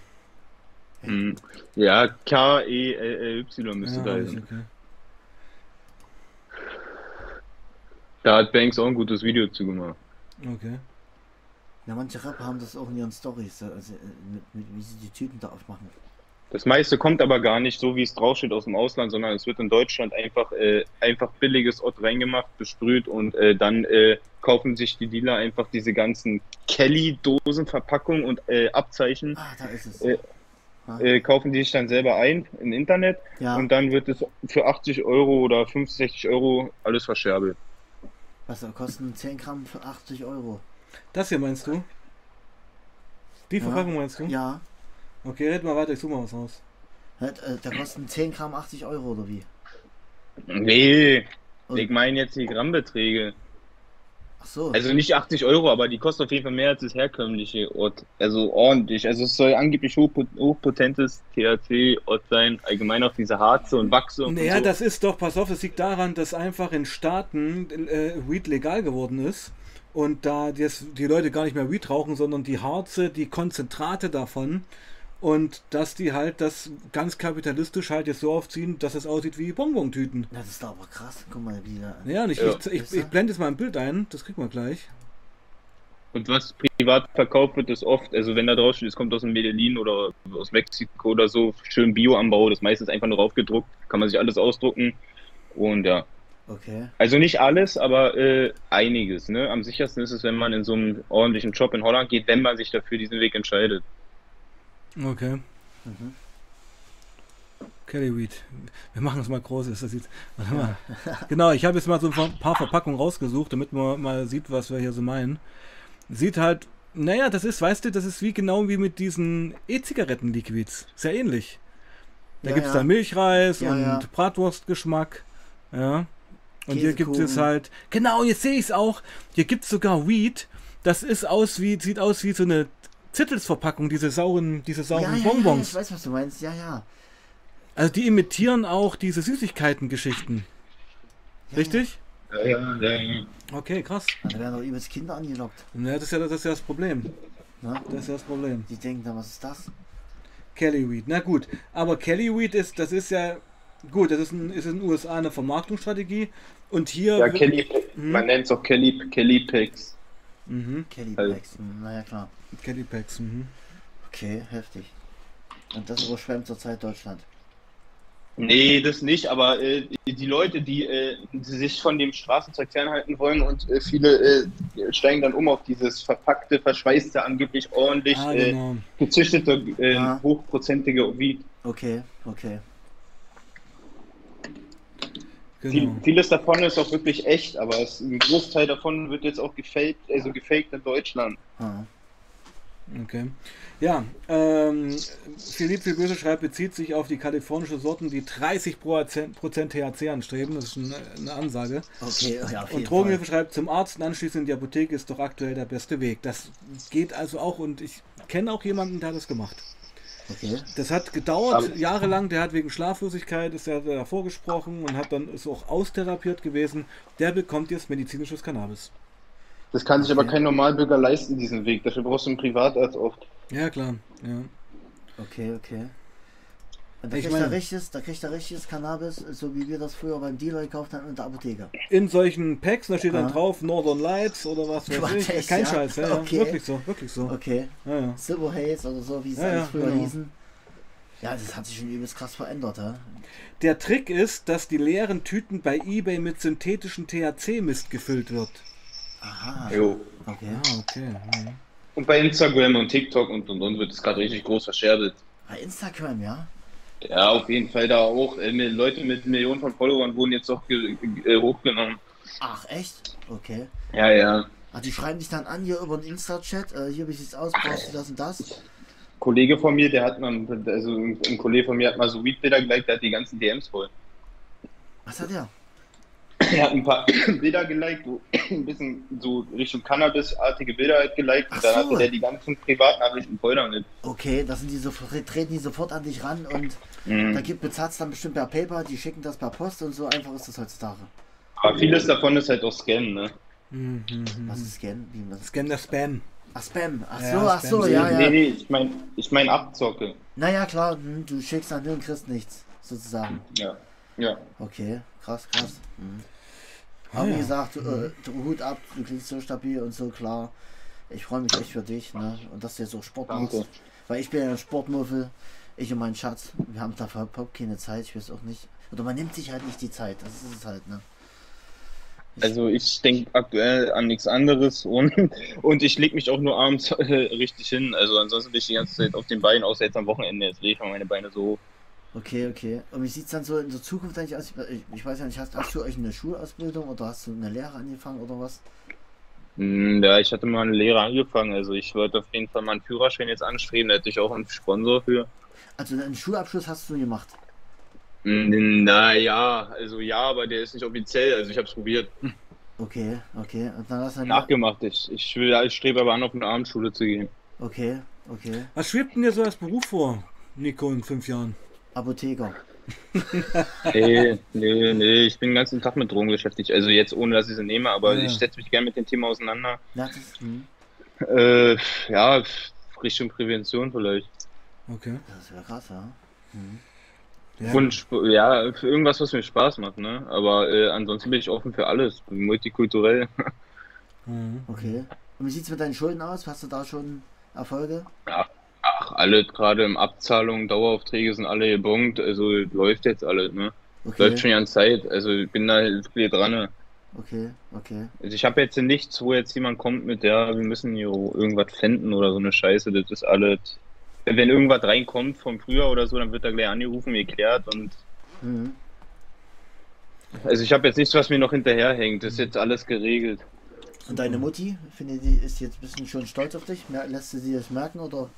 Hm. Ja, K-E-L-Y müsste ja, da sein. Okay. Da hat Banks auch ein gutes Video zu gemacht. Okay. Ja, manche Rapper haben das auch in ihren Stories, also äh, mit, mit, wie sie die Typen da aufmachen. Das meiste kommt aber gar nicht so, wie es draufsteht aus dem Ausland, sondern es wird in Deutschland einfach äh, einfach billiges Ott reingemacht, besprüht und äh, dann äh, kaufen sich die Dealer einfach diese ganzen Kelly-Dosen, Verpackungen und äh, Abzeichen. Ah, da ist es. Äh, äh, kaufen die sich dann selber ein im Internet ja. und dann wird es für 80 Euro oder 50, 60 Euro alles verscherbelt. Was kosten 10 Gramm für 80 Euro? Das hier meinst du? Die Verpackung ja. meinst du? Ja. Okay, red mal weiter, ich suche mal was aus. Äh, da kosten 10 Gramm 80 Euro oder wie? Nee, Und ich meine jetzt die Grammbeträge. Ach so. Also nicht 80 Euro, aber die kostet auf jeden Fall mehr als das herkömmliche Ort. Also ordentlich. Also es soll angeblich hochpo- hochpotentes THC-Ort sein. Allgemein auch diese Harze und Wachse und Naja, so. das ist doch, pass auf, das liegt daran, dass einfach in Staaten äh, Weed legal geworden ist und da das, die Leute gar nicht mehr Weed rauchen, sondern die Harze, die Konzentrate davon und dass die halt das ganz kapitalistisch halt jetzt so aufziehen, dass es aussieht wie Bonbon-Tüten. Das ist doch aber krass. Guck mal, wie da. Ja, und ich, Ja. ich, ich, ich blende jetzt mal ein Bild ein, das kriegen wir gleich. Und was privat verkauft wird, ist oft, also wenn da drauf steht, es kommt aus dem Medellin oder aus Mexiko oder so, schön Bio-Anbau, das meiste ist einfach nur aufgedruckt, kann man sich alles ausdrucken. Und ja, Okay. also nicht alles, aber äh, einiges. Ne? Am sichersten ist es, wenn man in so einen ordentlichen Job in Holland geht, wenn man sich dafür diesen Weg entscheidet. Okay. Mhm. Kelly Weed. Wir machen es mal groß. Das sieht, warte mal. Genau, ich habe jetzt mal so ein paar Verpackungen rausgesucht, damit man mal sieht, was wir hier so meinen. Sieht halt, naja, das ist, weißt du, das ist wie genau wie mit diesen E-Zigaretten-Liquids. Sehr ähnlich. Da Ja, gibt es ja. da Milchreis Ja, und ja. Bratwurstgeschmack. Ja. Und hier gibt es halt, genau, jetzt sehe ich es auch. Hier gibt es sogar Weed. Das ist aus wie, sieht aus wie so eine Zittelsverpackung, diese sauren, diese sauren ja, ja, ja, Bonbons. ich weiß, was du meinst. Ja, ja. Also die imitieren auch diese Süßigkeiten-Geschichten. ja Richtig? Ja, ja, ja, ja. Okay, krass. Ja. Da werden doch übelst Kinder angelockt. Ja, das ist ja das, ist ja das Problem. Ne? Das ist ja das Problem. Die denken dann, was ist das? Kelly Weed. Na gut, aber Kelly Weed ist, das ist ja gut, das ist, ein, ist in den USA eine Vermarktungsstrategie und hier. Ja, Kelly, Mhm. man nennt es auch Kelly, Kelly Picks. Mhm, Kelly Also- Blacks. Hm, naja, klar. Kelly Packs. Mhm. Okay, heftig. Und das überschwemmt zurzeit Deutschland. Nee, das nicht, aber äh, die Leute, die, äh, die sich von dem Straßenzeug fernhalten wollen und äh, viele äh, steigen dann um auf dieses verpackte, verschweißte, angeblich ordentlich Ah, äh, genau. gezüchtete, äh, Ah. hochprozentige Weed. Okay, okay. Viel, genau. vieles davon ist auch wirklich echt, aber es, ein Großteil davon wird jetzt auch gefaked, also gefaked in Deutschland. Ah. Okay. Ja, ähm, Philipp Böse schreibt, bezieht sich auf die kalifornische Sorten, die 30 Prozent THC anstreben. Das ist eine, eine Ansage. Okay, ja, auf jeden Und Drogenhilfe Fall. schreibt, zum Arzt und anschließend in die Apotheke ist doch aktuell der beste Weg. Das geht also auch und ich kenne auch jemanden, der hat das gemacht. Okay. Das hat gedauert, Aber- jahrelang, der hat wegen Schlaflosigkeit, ist er davor gesprochen und hat dann ist auch austherapiert gewesen. Der bekommt jetzt medizinisches Cannabis. Das kann sich Okay. aber kein Normalbürger leisten, diesen Weg. Dafür brauchst du einen Privatarzt oft. Ja, klar. Ja. Okay, okay. Und da Ich kriegt, er meine- richtiges, da kriegt er richtiges Cannabis, so wie wir das früher beim Dealer gekauft haben in der Apotheke. In solchen Packs, da steht dann drauf Northern Lights oder was weiß Quatsch, ich. Kein ja? Scheiß, ja, ja. Okay. Wirklich so, wirklich so. Okay. Ja, ja. Silver Haze oder so, wie es Ja, ja, früher genau. hießen. Ja, das hat sich schon übelst krass verändert, ja. Der Trick ist, dass die leeren Tüten bei eBay mit synthetischem THC-Mist gefüllt wird. Aha. Jo. Okay. Ah, okay. ja. Und bei Instagram und TikTok und und und wird es gerade richtig groß verscherzt. Bei Instagram, ja. Ja, auf jeden Fall da auch. Äh, Leute mit Millionen von Followern wurden jetzt auch äh, hochgenommen. Ach, echt? Okay. Ja, ja. Ah, die schreiben dich dann an hier über den Insta-Chat, äh, hier wie sieht's aus, brauchst du das und das? Kollege von mir, der hat mal, also ein, Kollege von mir hat mal so Weed-Bilder geliked, der hat die ganzen DMs voll. Was hat er? Er hat ein paar Bilder geliked, wo ein bisschen so Richtung Cannabis-artige Bilder halt geliked und Ach dann so. hatte der die ganzen Privatnachrichten voll damit. Okay, da sind die so, treten die sofort an dich ran und da Mhm. gibt bezahlst dann bestimmt per PayPal, die schicken das per Post und so einfach ist das heutzutage. Aber vieles davon ist halt auch Scam, ne? Mhm, Was ist Scan? Wie was? Scan der Spam. Ach, Spam. Ach Ja, so, ach Spam. so, ja, Nee, ja. nee, ich meine ich mein Abzocke. Naja, klar, hm, du schickst dann hin und kriegst nichts, sozusagen. Ja. Ja. Okay, krass, krass. Mhm. Aber wie ja. gesagt, du, äh, du Hut ab, du klingst so stabil und so klar. Ich freue mich echt für dich, ne? Und dass du jetzt so Sport Danke. machst. Weil ich bin ja ein Sportmuffel. Ich und mein Schatz, wir haben dafür überhaupt keine Zeit, ich weiß auch nicht. Oder man nimmt sich halt nicht die Zeit, das ist es halt, ne? Also ich denke aktuell an nichts anderes und, und ich lege mich auch nur abends äh, richtig hin. Also ansonsten bin ich die ganze Zeit auf den Beinen, außer jetzt am Wochenende. Jetzt lege ich mal meine Beine so hoch. Okay, okay. Und wie sieht es dann so in der Zukunft eigentlich aus? Ich, ich weiß ja nicht, hast, hast du euch eine Schulausbildung oder hast du eine Lehre angefangen oder was? Hm, Ja, ich hatte mal eine Lehre angefangen. Also ich wollte auf jeden Fall mal einen Führerschein jetzt anstreben. Da hätte ich auch einen Sponsor für. Also einen Schulabschluss hast du gemacht. Hm, Naja, also ja, aber der ist nicht offiziell. Also ich habe es probiert. Okay, okay. Und dann hast du dann Nachgemacht. Ich, ich, will, ich strebe aber an, auf eine Abendschule zu gehen. Okay, okay. Was schwebt denn dir so als Beruf vor, Nico, in fünf Jahren? Apotheker. Nee, nee, nee, ich bin den ganzen Tag mit Drogen beschäftigt. Also jetzt ohne, dass ich sie nehme, aber Ja. ich setze mich gerne mit dem Thema auseinander. Ja, das, hm, Äh, ja, Richtung Prävention vielleicht. Okay. das wäre krass, ja. Hm. Ja. Und ja, für irgendwas, was mir Spaß macht, ne? Aber äh, ansonsten bin ich offen für alles. Multikulturell. Mhm. Okay. Und wie sieht's mit deinen Schulden aus? Hast du da schon Erfolge? Ach, alle gerade im Abzahlung, Daueraufträge sind alle gebongt, also läuft jetzt alles, ne? Okay. Läuft schon die ganze Zeit, also ich bin da dran. ne? Okay, okay. Also ich habe jetzt nichts, wo jetzt jemand kommt mit, ja, wir müssen hier irgendwas finden oder so eine Scheiße, das ist alles. Wenn irgendwas reinkommt vom Frühjahr oder so, dann wird da gleich angerufen, geklärt und Mhm. also ich habe jetzt nichts, was mir noch hinterherhängt, das ist jetzt alles geregelt. Und deine Mutti, finde die ist jetzt ein bisschen schon stolz auf dich? Lässt sie das merken oder?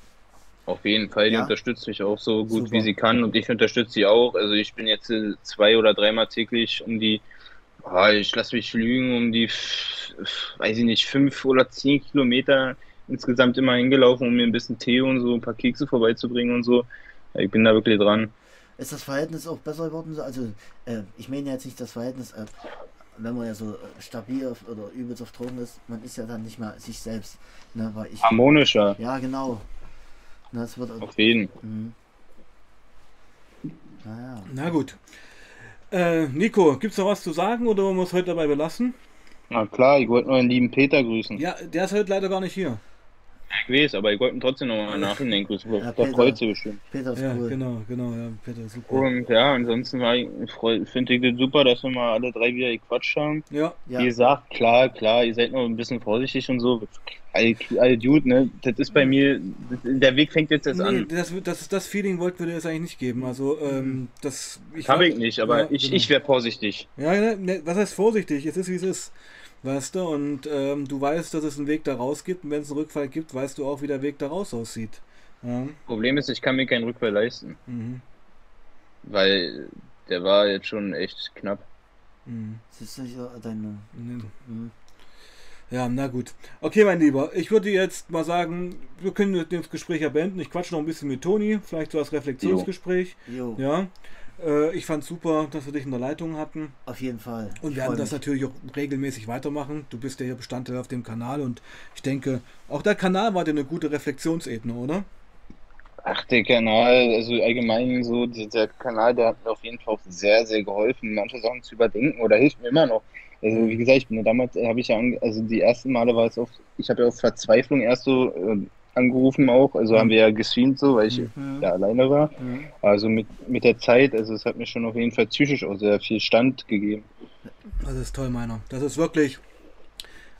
Auf jeden Fall, die Ja? unterstützt mich auch so gut Super. wie sie kann und ich unterstütze sie auch. Also ich bin jetzt äh, zwei oder dreimal täglich um die, ah, ich lasse mich lügen, um die, weiß ich nicht, fünf oder zehn Kilometer insgesamt immer hingelaufen, um mir ein bisschen Tee und so ein paar Kekse vorbeizubringen und so. Ich bin da wirklich dran. Ist das Verhältnis auch besser geworden? Also, äh, ich meine jetzt nicht das Verhältnis, äh, wenn man ja so äh, stabil auf, oder übelst auf Drogen ist, man ist ja dann nicht mehr sich selbst. Ne, weil ich, Harmonischer, ja, genau. Das wird. auf jeden. Mhm. Naja. Na gut. Äh, Nico, gibt's noch was zu sagen oder wollen wir es heute dabei belassen? Na klar, ich wollte nur den lieben Peter grüßen. Ja, der ist heute leider gar nicht hier. Ich weiß, aber ich wollte ihn trotzdem nochmal nachhinein grüßen. Ja, Da Peter. freut sich bestimmt. Peter ist Ja, cool. genau, genau, ja, Peter, super. Und ja, ansonsten war ich, freu- finde ich das super, dass wir mal alle drei wieder gequatscht haben. Ja, Ja, Wie gesagt, klar, klar, ihr seid noch ein bisschen vorsichtig und so. All, all gut, ne? Das ist bei mir, der Weg fängt jetzt erst nee, an. das, das, das Feeling wollten wir dir jetzt eigentlich nicht geben. Also, ähm, das. Ich Habe war- ich nicht, aber Ja, ich, genau. ich wäre vorsichtig. Ja, ne, ne, was heißt vorsichtig? Es ist wie es ist. Weißt du, und ähm, du weißt, dass es einen Weg da raus gibt. Und wenn es einen Rückfall gibt, weißt du auch, wie der Weg da raus aussieht. Ja, Problem ist, ich kann mir keinen Rückfall leisten, mhm. weil der war jetzt schon echt knapp. Mhm. siehst du hier deine. Ne. Mhm. Ja, na gut. Okay, mein Lieber, ich würde jetzt mal sagen, wir können das Gespräch ja beenden. Ich quatsche noch ein bisschen mit Toni, vielleicht so als Reflexionsgespräch. Jo, Ja, äh, ich fand super, dass wir dich in der Leitung hatten. auf jeden Fall. Und Ich wir werden das mich. natürlich auch regelmäßig weitermachen. Du bist ja hier Bestandteil auf dem Kanal und ich denke, auch der Kanal war dir eine gute Reflexionsebene, oder? Ach, der Kanal, also allgemein so, dieser Kanal, der hat mir auf jeden Fall auch sehr, sehr geholfen, manche Sachen zu überdenken oder hilft mir immer noch. Also wie gesagt, ich bin ja damals, habe ich ja, also die ersten Male war es auf, ich habe ja auf Verzweiflung erst so äh, angerufen auch, also haben wir ja gestreamt so, weil ich Mhm. ja alleine war. Mhm. Also mit, mit der Zeit, also es hat mir schon auf jeden Fall psychisch auch sehr viel Stand gegeben. Das ist toll, meiner. Das ist wirklich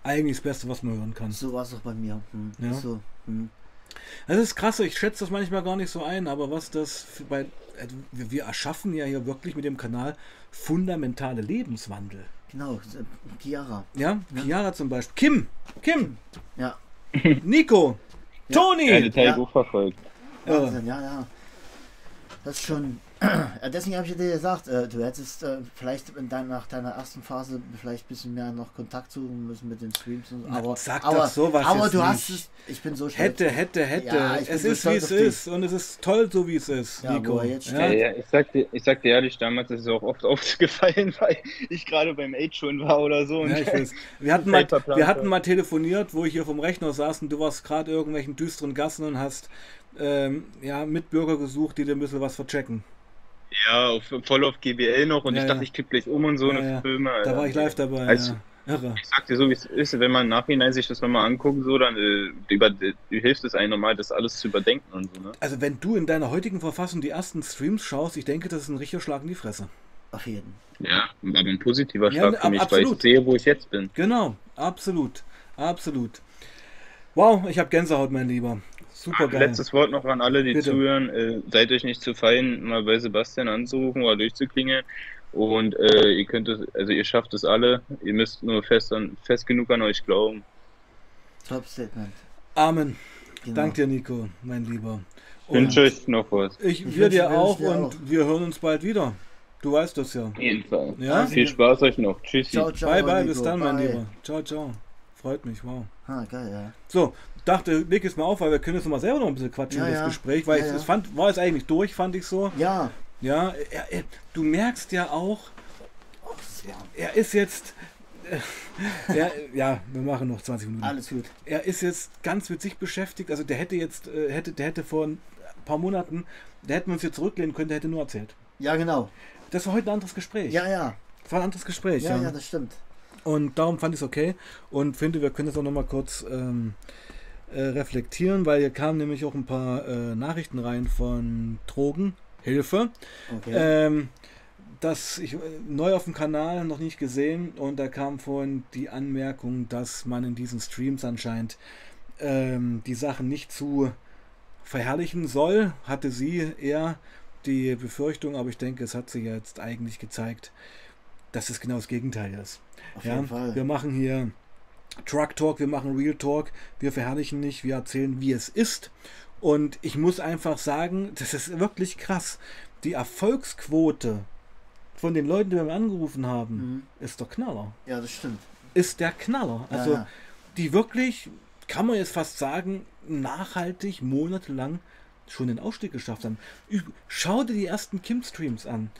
eigentlich das Beste, was man hören kann. So war es auch bei mir. Hm. Ja. So. Hm. Das ist krass, ich schätze das manchmal gar nicht so ein, aber was das für bei. also Wir erschaffen ja hier wirklich mit dem Kanal fundamentale Lebenswandel. Genau, äh, Chiara. Ja, Ja. Chiara zum Beispiel. Kim, Kim, Ja, Nico, Ja. Toni. Ja, habe Ja. verfolgt. Ja. Wahnsinn, ja, ja. Das ist schon. Ja, deswegen habe ich dir gesagt, äh, du hättest äh, vielleicht in dein, nach deiner ersten Phase vielleicht ein bisschen mehr noch Kontakt suchen müssen mit den Streams. Und, Na, aber sag aber, doch sowas aber jetzt du hast nicht. es. Ich bin so stolz. Hätte, hätte, hätte. Ja, es so ist wie es ist und es ist toll, so wie es ist, Ja, Nico. jetzt Ja? Ja, ich sag dir, ich sag dir ehrlich, damals ist es auch oft aufgefallen, weil ich gerade beim Age schon war oder so. Und Ja, ich weiß. Wir hatten, mal, wir hatten mal telefoniert, wo ich hier vom Rechner saß und du warst gerade irgendwelchen düsteren Gassen und hast ähm, ja, Mitbürger gesucht, die dir ein bisschen was verchecken. Ja, auf, voll auf GBL noch und Ja, ich dachte, ja. ich kipp gleich um und so Ja, eine ja. Filme. Da Alter. war ich live dabei. Also, ja. Irre. Ich sag dir so, wie es ist, wenn man im Nachhinein sich das nochmal anguckt, so, dann äh, über, äh, hilft es einem nochmal, das alles zu überdenken und so, ne? Also wenn du in deiner heutigen Verfassung die ersten Streams schaust, ich denke, das ist ein richtiger Schlag in die Fresse. Auf jeden. Ja, aber ein positiver Ja, Schlag für mich, weil absolut. ich sehe, wo ich jetzt bin. Genau, absolut, absolut. Wow, ich habe Gänsehaut, mein Lieber. Super geil. Letztes Wort noch an alle, die Bitte. zuhören. Äh, seid euch nicht zu fein, mal bei Sebastian anzurufen oder durchzuklingeln. Und äh, ihr könnt es, also ihr schafft es alle. Ihr müsst nur fest, an, fest genug an euch glauben. Top Statement. Amen. Genau. Dank dir, Nico, mein Lieber. Ich wünsche euch noch was. Ich, Ich wir dir auch dir und auch. wir hören uns bald wieder. Du weißt das ja. Auf jeden Fall. Ja? Viel Spaß euch noch. Tschüssi. Ciao, ciao. bye, bye, Nico. bis dann, mein Bye. Lieber. Ciao, ciao. Freut mich, wow. Ah, geil, ja. So, dachte, leg es mal auf, weil wir können jetzt noch mal selber noch ein bisschen quatschen Ja, über das ja. Gespräch, weil Ja, ich, es fand, war es eigentlich durch, fand ich so. Ja. Ja, er, er, du merkst ja auch, er ist jetzt. Äh, er, ja, wir machen noch 20 Minuten. Alles gut. Er ist jetzt ganz mit sich beschäftigt. Also der hätte jetzt, äh, hätte, der hätte vor ein paar Monaten, der hätten wir uns hier zurücklehnen können, der hätte nur erzählt. Ja, genau. Das war heute ein anderes Gespräch. Ja, ja. Das war ein anderes Gespräch, Ja, ja. ja, das stimmt. Und darum fand ich es okay und finde, wir können das auch nochmal kurz ähm, äh, reflektieren, weil hier kamen nämlich auch ein paar äh, Nachrichten rein von Drogen, Hilfe. Okay. Ähm, das ich äh, neu auf dem Kanal noch nicht gesehen und da kam vorhin die Anmerkung, dass man in diesen Streams anscheinend ähm, die Sachen nicht zu verherrlichen soll. Hatte sie eher die Befürchtung, aber ich denke, es hat sich jetzt eigentlich gezeigt, dass es genau das Gegenteil ist. Auf Ja, wir machen hier Truck Talk, wir machen Real Talk, wir verherrlichen nicht, wir erzählen, wie es ist. Und ich muss einfach sagen, das ist wirklich krass. Die Erfolgsquote von den Leuten, die wir angerufen haben, Mhm. ist der Knaller. Ja, das stimmt. Ist der Knaller. Ja, Also ja. die wirklich, kann man jetzt fast sagen, nachhaltig, monatelang schon den Ausstieg geschafft haben. Schau dir die ersten Kim-Streams an.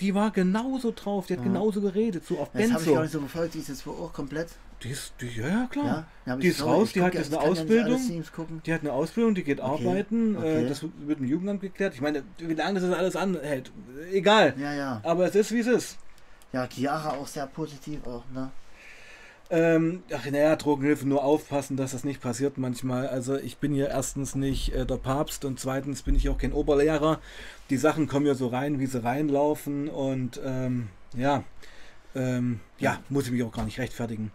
Die war genauso drauf, die hat Ja. genauso geredet, so auf Das habe ich Benzo. gar nicht so verfolgt, die ist jetzt wohl auch komplett. Die ist, die, ja, ja, klar. Ja, Die ist raus, die hat jetzt eine Ausbildung. Die hat eine Ausbildung, die geht Okay, arbeiten. Äh, okay. das wird im Jugendamt geklärt. Ich meine, wie lange das alles anhält, egal. Ja, ja. Aber es ist, wie es ist. Ja, Chiara auch sehr positiv auch, ne? Ähm, ach, naja, Drogenhilfe, nur aufpassen, dass das nicht passiert manchmal. Also ich bin hier erstens nicht äh, der Papst und zweitens bin ich auch kein Oberlehrer. Die Sachen kommen ja so rein, wie sie reinlaufen und ähm, ja, ähm, ja, muss ich mich auch gar nicht rechtfertigen.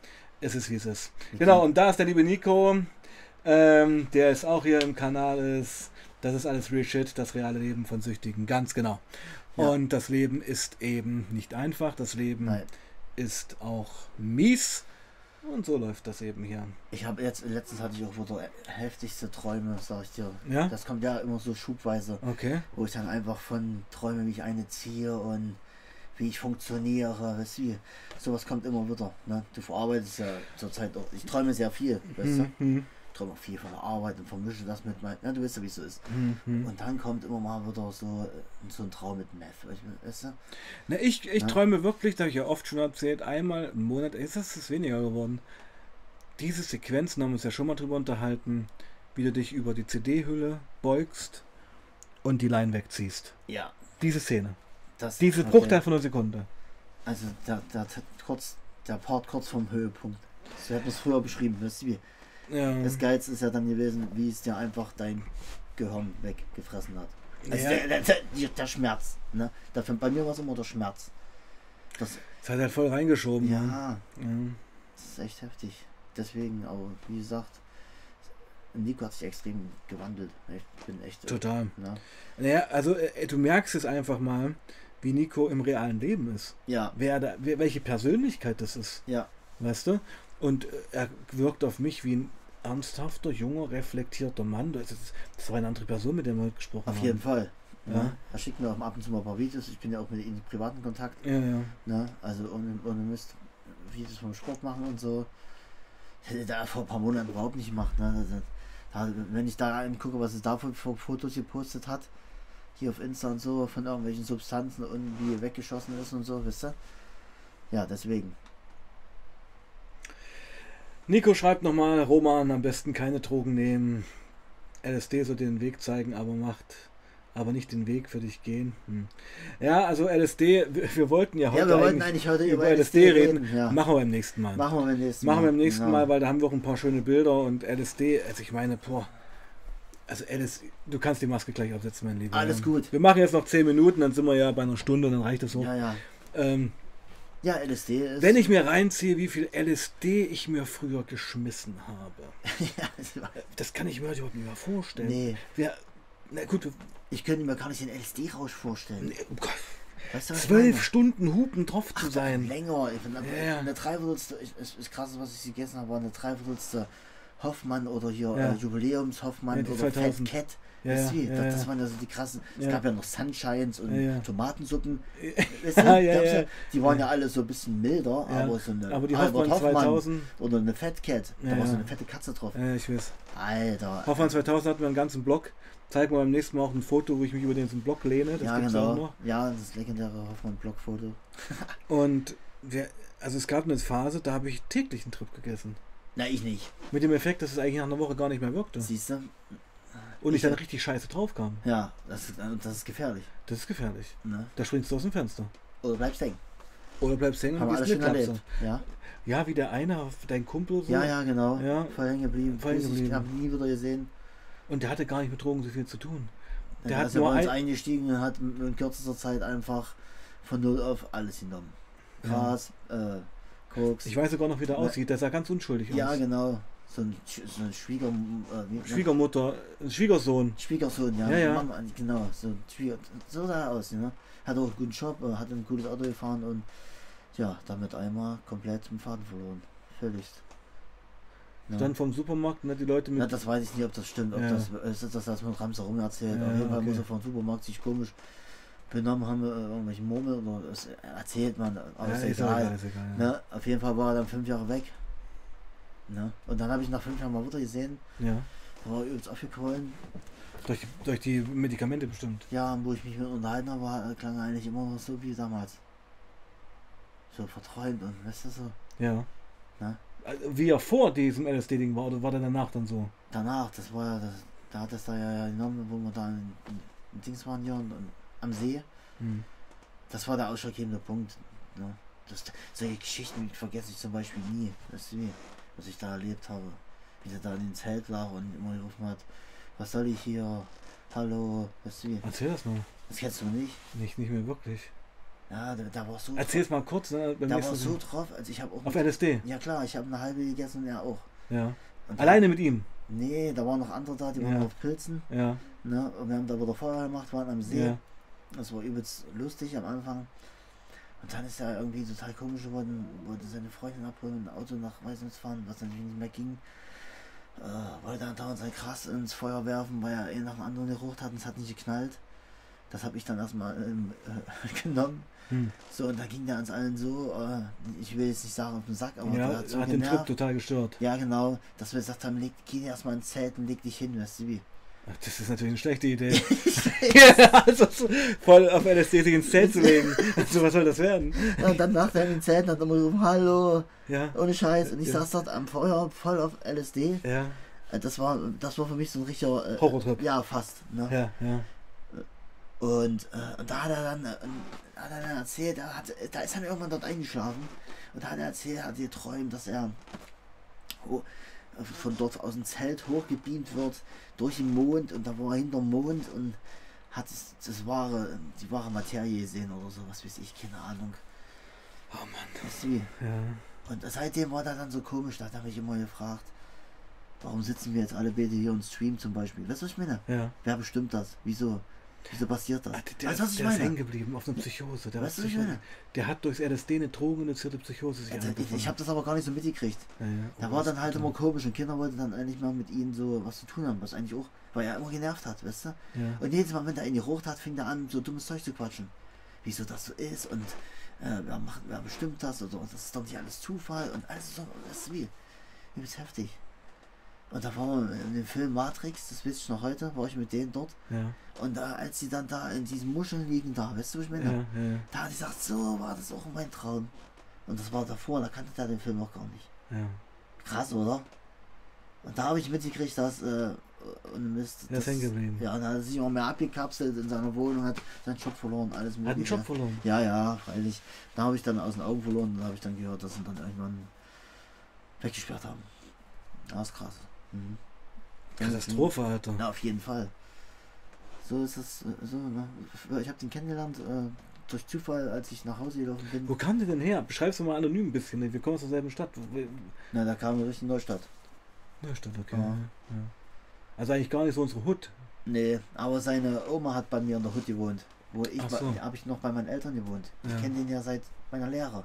Es ist, wie es ist. Genau, und da ist der liebe Nico, ähm, der ist auch hier im Kanal ist. Das ist alles Real Shit, das reale Leben von Süchtigen, ganz genau. Ja. Und das Leben ist eben nicht einfach, das Leben Nein. ist auch mies. Und so läuft das eben hier. Ich habe jetzt, letztens hatte ich auch wieder heftigste Träume, sag ich dir. Ja? Das kommt ja immer so schubweise, Okay. wo ich dann einfach von Träume, wie ich eine ziehe und wie ich funktioniere, weißt du, sowas kommt immer wieder. Ne? Du verarbeitest ja zurzeit auch, ich träume sehr viel, weißt du? Mhm. Ich träume viel von der Arbeit und vermische das mit meinem, ne, du weißt ja, wie es so ist. Mhm. Und dann kommt immer mal wieder so, so ein Traum mit Meth, weißt du? Na, ich ich Ja. träume wirklich, das habe ich ja oft schon erzählt, einmal im Monat, ist das ist weniger geworden. Diese Sequenzen haben wir uns ja schon mal drüber unterhalten, wie du dich über die CD-Hülle beugst und die Line wegziehst. Ja. Diese Szene. Das, Diese okay. Bruchteil von einer Sekunde. Also der, der, kurz, der Part kurz vorm Höhepunkt. So hätten wir es früher beschrieben, weißt du wie? Ja. Das Geilste ist ja dann gewesen, wie es dir einfach dein Gehirn weggefressen hat. Also Ja. der, der, der, der Schmerz. Ne? Dafür, bei mir war es immer der Schmerz. Das, Das hat halt voll reingeschoben. ja, ne? Ja. das ist echt heftig. Deswegen, aber wie gesagt, Nico hat sich extrem gewandelt. Ich bin echt. Total. Ne? Naja, also äh, du merkst es einfach mal, wie Nico im realen Leben ist. Ja, Wer da, wer, welche Persönlichkeit das ist. ja, Weißt du? Und äh, er wirkt auf mich wie ein ernsthafter, junger, reflektierter Mann. Das, ist, das war eine andere Person, mit der wir gesprochen auf haben. jeden Fall. Ja. Er schickt mir auch ab und zu mal ein paar Videos. Ich bin ja auch mit ihm in privaten Kontakt. Ja, ja. Ne? Also ohne, ohne Mist Videos vom Sport machen und so. Hätte da vor ein paar Monaten überhaupt nicht gemacht. Ne? Also, da, wenn ich da angucke, was es da für, für Fotos gepostet hat, hier auf Insta und so, von irgendwelchen Substanzen und wie er weggeschossen ist und so, wisst ihr? Ja, deswegen. Nico schreibt nochmal, Roman, am besten keine Drogen nehmen. LSD soll dir den Weg zeigen, aber macht aber nicht den Weg für dich gehen. Hm. Ja, also LSD, wir, wir wollten ja heute Ja, wir wollten eigentlich eigentlich heute über über LSD reden. Ja. Machen wir beim nächsten Mal. Machen wir beim nächsten Machen Mal. wir beim nächsten Genau. Mal, weil da haben wir auch ein paar schöne Bilder und LSD, also ich meine, boah, also LSD, du kannst die Maske gleich absetzen, mein Lieber. Alles gut. Wir machen jetzt noch 10 Minuten, dann sind wir ja bei einer Stunde, dann reicht das so. Ja, ja. Ähm, Ja, LSD ist. wenn ich mir reinziehe, wie viel LSD ich mir früher geschmissen habe, ja, es war- das kann ich mir heute überhaupt nicht mehr vorstellen. nee, Wir, na gut, ich könnte mir gar nicht den LSD-Rausch vorstellen. nee, oh Gott, Weißt du, was zwölf? Stunden Hupen drauf zu Ach, sein. Länger. Ich bin, Ja, ja. Eine Dreiviertelste, ich, es ist krass, was ich gegessen habe, war eine Dreiviertelste Hoffmann oder hier Ja. äh, Jubiläums Hoffmann Ja, oder 2000. Fat Cat. Ja, das, das waren ja so die krassen. Es gab ja noch Sunshines und. Tomatensuppen. Weißt du? Die waren ja alle so ein bisschen milder, aber so eine Aber die Albert Hoffmann 2000, oder eine Fat Cat, da war so eine fette Katze drauf. ja, ich weiß. Alter. Hoffmann 2000 hatten wir einen ganzen Blog. Zeigen wir beim nächsten Mal auch ein Foto, wo ich mich über den Blog lehne. Das ja, gibt's auch genau. noch. Ja, das legendäre Hoffmann-Blockfoto. Und wir, also es gab eine Phase, da habe ich täglich einen Trip gegessen. Na, ich nicht. Mit dem Effekt, dass es eigentlich nach einer Woche gar nicht mehr wirkte. Siehst du? Und ich dann richtig scheiße drauf kam. Ja, das, ist- das ist gefährlich. Das ist gefährlich. Ne? Da springst du aus dem Fenster. Oder bleibst hängen. Oder bleibst hängen Haben und erlebt. Klapse. Ja, Ja, wie der eine, dein Kumpel so. ja, ja, genau. Ja. Voll hängen geblieben. Voll hängen geblieben. hab ihn nie wieder gesehen. Und der hatte gar nicht mit Drogen so viel zu tun. Der Der hat ja nur bei uns ein- eingestiegen und hat in kürzester Zeit einfach von null auf alles genommen. Ja. Gras, äh, Koks. Ich weiß sogar noch, wie der aussieht. Der sah ganz unschuldig ja, aus. genau. So ein, so ein Schwieger, äh, wie- Schwiegermutter, ein Schwiegersohn. Schwiegersohn, ja. Ja, ja. Mama, genau. So, Schwieger, so sah er aus, ne? Hat auch einen guten Job, äh, hat ein gutes Auto gefahren und ja, damit einmal komplett den Faden verloren. Völlig. Ja. Dann vom Supermarkt, ne, die Leute mit. Ja, das weiß ich nicht, ob das stimmt, ob Ja. das ist, das, das mit Ramser rum erzählt. Ja, Auf jeden Fall muss er vom Supermarkt sich komisch benommen haben, äh, irgendwelche Murmel oder das erzählt man, aber ja, ist egal. egal, ist egal. ja. Ne? Auf jeden Fall war er dann fünf Jahre weg. Ne? Und dann habe ich nach fünf Jahren mal wieder gesehen, Ja. da war übelst aufgequollen. Durch, durch die Medikamente bestimmt. Ja, wo ich mich mit unterhalten habe, war, klang eigentlich immer noch so wie damals. So verträumt und weißt du so. Ja. Na? Also, Wie er vor diesem LSD-Ding war, oder war der danach dann so? Danach, das war ja, das, da hat das da ja genommen, wo wir da in, in, in Dings waren hier und, und am See. Hm. Das war der ausschlaggebende Punkt. Ne? Das, solche Geschichten vergesse ich zum Beispiel nie. Weißt du? Was ich da erlebt habe. Wie der da in dem Zelt lag und immer gerufen hat, was soll ich hier? Hallo, weißt du? Erzähl das mal. Das kennst du nicht? Nicht, nicht mehr wirklich. Ja, der, der war so Erzähl es mal kurz, ne? Beim Da war so drauf, also ich habe auch. Auf LSD. ja klar, ich habe eine halbe gegessen und er auch. Ja. Und Alleine mit ihm. Nee, da waren noch andere da, die waren Ja. auf Pilzen. Ja. Ne? Und wir haben da wieder Feuer gemacht, waren am See. Ja. Das war übelst lustig am Anfang. Und dann ist er irgendwie total komisch geworden, wollte seine Freundin abholen und ein Auto nach Weißens fahren, was natürlich nicht mehr ging. Äh, wollte dann dauernd sein Gras ins Feuer werfen, weil er eh nach dem anderen gerucht hat und es hat nicht geknallt. Das habe ich dann erstmal ähm, äh, genommen. Hm. So, und da ging der uns allen so, äh, ich will jetzt nicht sagen auf den Sack, aber ja hat so hat den. Trip total gestört. Ja, genau, dass wir gesagt haben, leg, geh erstmal ins Zelt und leg dich hin, weißt du wie. Das ist natürlich eine schlechte Idee. ja, also so voll auf LSD sich ins Zelt zu legen. Also was soll das werden? Ja, und dann nach dem Zelt hat er immer gerufen, hallo, Ja. ohne Scheiß. Und ich Ja. saß dort am Feuer, voll auf LSD. Ja. Äh, Das war, das war für mich so ein richtiger... Äh, Horrortrip. Ja, fast. Ne? Ja, ja. Und, äh, und da hat er dann, äh, hat er dann erzählt, er hat, da ist er irgendwann dort eingeschlafen. Und da hat er erzählt, er hat geträumt, dass er ho- von dort aus dem Zelt hochgebeamt wird, durch den Mond. Und da war er hinterm Mond und hat das, das wahre, die wahre Materie gesehen oder so, was weiß ich, keine Ahnung. Oh Mann. Weißt du wie? Ja. Und seitdem war der dann so komisch, da hat er mich immer gefragt, warum sitzen wir jetzt alle beide hier und streamen zum Beispiel? Weißt du, was ich meine? Ja. Wer bestimmt das? Wieso? Wieso passiert das? Ah, Der, weißt du, was ich der ist hängen geblieben auf einer Psychose. Der, war Weißt du, was ich Psycho meine? der hat durchs LSD eine drogeninduzierte Psychose sich Also, ich ich habe das aber gar nicht so mitgekriegt. ja, ja. Da Oh, war das dann halt ist immer komisch und Kinder wollten dann endlich mal mit ihnen so was zu tun haben, was eigentlich auch, weil er immer genervt hat, weißt du? Ja. Und jedes Mal, wenn der ihn gerucht hat, fing er an, so dummes Zeug zu quatschen. Wieso das so ist und äh, wer, macht, wer bestimmt das oder das ist doch nicht alles Zufall und alles so, das ist wie, übelst heftig. Und da waren wir in dem Film Matrix, das weiß ich noch heute, war ich mit denen dort. Ja, Und da, als sie dann da in diesen Muscheln liegen, da, weißt du, was ich meine? ja, ja, Da hat die gesagt, so war das auch mein Traum. Und das war davor, da kannte der den Film noch gar nicht. Krass, oder? Und da habe ich mitgekriegt, dass, äh, und Mist, ist das- hängen geblieben. ja, da hat er sich auch mehr abgekapselt in seiner Wohnung, hat seinen Job verloren, alles Hat einen mögliche. Job verloren. Ja, ja, freilich. Da habe ich dann aus den Augen verloren und da habe ich dann gehört, dass sie dann irgendwann weggesperrt haben. Das ist krass. Mhm. Katastrophe, Alter. Na, auf jeden Fall. So ist es, äh, so, ne? Ich habe den kennengelernt äh, durch Zufall, als ich nach Hause gelaufen bin. Wo kam der denn her? Beschreib's doch mal anonym ein bisschen. Wir kommen aus derselben Stadt. Na, da kam wir durch die Neustadt. Neustadt, okay. Ja. Ja. Also eigentlich gar nicht so unsere Hut. Nee, aber seine Oma hat bei mir in der Hut gewohnt. Wo ich Ach so. habe ich noch bei meinen Eltern gewohnt. Ich Ja. kenne den ja seit meiner Lehre.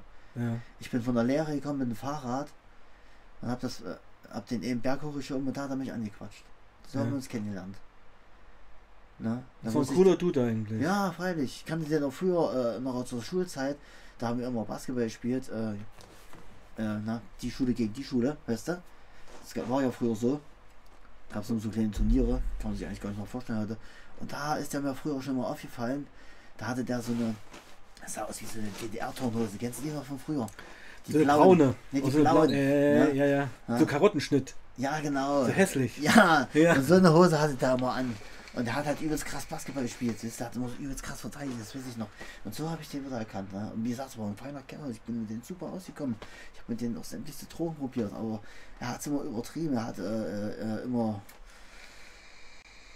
Ich bin von der Lehre gekommen mit dem Fahrrad und habe das äh, hab den eben Berg hochgeschoben und da hat er mich angequatscht. So Ja. haben wir uns kennengelernt. Ne? Da Das war ein muss ich- cooler Dude eigentlich. Ja, freilich. Ich kannte den auch früher, äh, noch zur Schulzeit. Da haben wir immer Basketball gespielt. Äh, äh, na, die Schule gegen die Schule, weißt du? Das war ja früher so. Gab es so kleine Turniere, kann man sich eigentlich gar nicht noch vorstellen heute. Und da ist der mir früher schon mal aufgefallen. Da hatte der so eine, das sah aus wie so eine DDR-Turnhose. Kennst du die noch von früher? Die So eine blauen. braune. Nee, die Oder so eine blauen. blaue- Äh, Ja. ja, ja. Ja. So Karottenschnitt. Ja, genau. So hässlich. Ja, Ja. und so eine Hose hatte der immer an. Und der hat halt übelst krass Basketball gespielt. Der hat immer so übelst krass verteidigt, das weiß ich noch. Und so habe ich den wieder erkannt. Ne? Und wie gesagt, es war ein feiner Kerl. Ich bin mit denen super ausgekommen. Ich habe mit denen auch sämtlichste Drogen probiert, aber er hat es immer übertrieben. Er hat äh, äh, immer.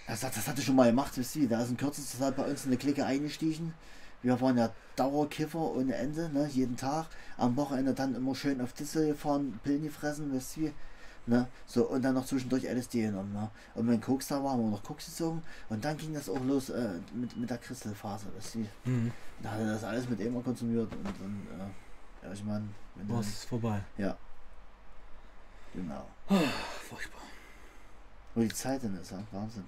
Er sagt, das hatte schon mal gemacht, wisst ihr, da ist in kürzester Zeit bei uns in eine Clique eingestiegen. Wir waren ja Dauerkiffer ohne Ende, ne, jeden Tag. Am Wochenende dann immer schön auf Dissel gefahren, Pillen gefressen, wisst ihr. Ne? So, und dann noch zwischendurch LSD genommen. Ne? Und wenn Koks da war, haben wir noch Koks gezogen. Und dann ging das auch los äh, mit, mit der Crystal-Phase. weißt du. Mhm. Da hat er das alles mit immer konsumiert. Und dann, äh, ja, ich meine, wenn du- Was ist vorbei. Ja. Genau. Furchtbar. Wo die Zeit denn ist, ja? Wahnsinn.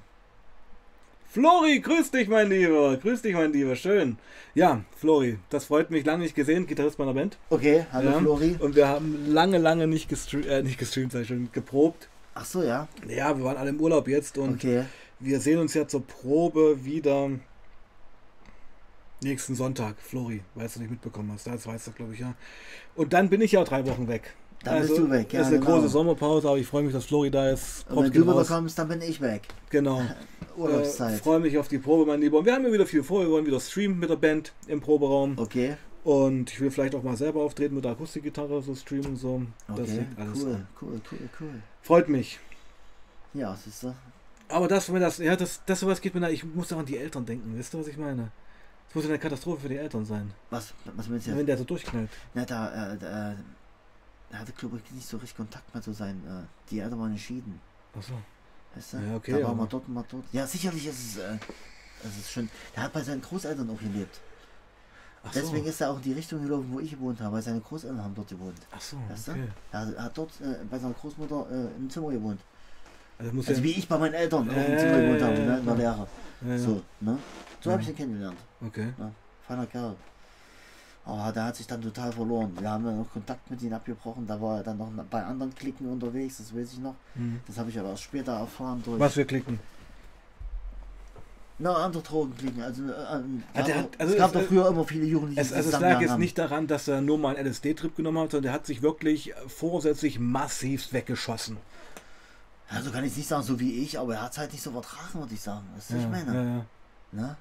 Flori, grüß dich, mein Lieber. Grüß dich, mein Lieber. Schön. Ja, Flori, das freut mich. Lange nicht gesehen. Gitarrist meiner Band. Okay, hallo ja. Flori. Und wir haben lange, lange nicht gestreamt, äh, nicht gestreamt, sag ich schon, geprobt. Ach so, ja. Ja, wir waren alle im Urlaub jetzt und Okay. wir sehen uns ja zur Probe wieder nächsten Sonntag. Flori, weil du nicht mitbekommen hast. Das weißt du, glaube ich, ja. Und dann bin ich ja drei Wochen weg. Dann bist du weg, ja, ist eine genau. große Sommerpause, aber ich freue mich, dass Flori da ist. Props wenn du wieder raus. kommst, dann bin ich weg. Genau. Urlaubszeit. Äh, freue mich auf die Probe, mein Lieber. Und wir haben ja wieder viel vor. Wir wollen wieder streamen mit der Band im Proberaum. Okay, Und ich will vielleicht auch mal selber auftreten mit der Akustikgitarre, so streamen und so. Das okay. liegt alles Cool, an. cool, cool, cool. Freut mich. Ja, siehst du. Aber das, wenn das, ja, das, das sowas geht mir da, ich muss auch an die Eltern denken, wisst ihr, was ich meine? Es muss ja eine Katastrophe für die Eltern sein, Was, was meinst du wenn jetzt? der so durchknallt. Na, da, äh, da, er hatte, glaube ich, nicht so richtig Kontakt mehr zu sein. Äh, die Eltern waren geschieden. Achso. Weißt du? Ja, okay, Da war mal dort, mal dort. Ja, sicherlich ist es, äh, es ist schon. Er hat bei seinen Großeltern auch gelebt. Ach so. Deswegen ist er auch in die Richtung gelaufen, wo ich gewohnt habe, weil seine Großeltern haben dort gewohnt. Ach so, Weißt du? okay. Er hat dort äh, bei seiner Großmutter äh, im Zimmer gewohnt. Also muss Also ja, wie ich bei meinen Eltern auch im Zimmer gewohnt habe, ne, in der ja. Lehre. ja, ja. So, ne? So habe ich ihn kennengelernt. Okay. Ne? Feiner Kerl. Aber der hat sich dann total verloren. Wir haben dann noch Kontakt mit ihm abgebrochen. Da war er dann noch bei anderen Klicken unterwegs, das weiß ich noch. Hm. Das habe ich aber erst später erfahren durch. Was wir klicken. Na, andere Drogenklicken. Also, äh, äh, ja, hat- also es gab doch früher immer viele Jugendliche, Es, also es lag jetzt haben. nicht daran, dass er nur mal einen LSD-Trip genommen hat, sondern der hat sich wirklich vorsätzlich massiv weggeschossen. Also kann ich nicht sagen, so wie ich, aber er hat es halt nicht so vertragen, würde ich sagen. Das ist Ja, ich meine. ja, ja. Ne?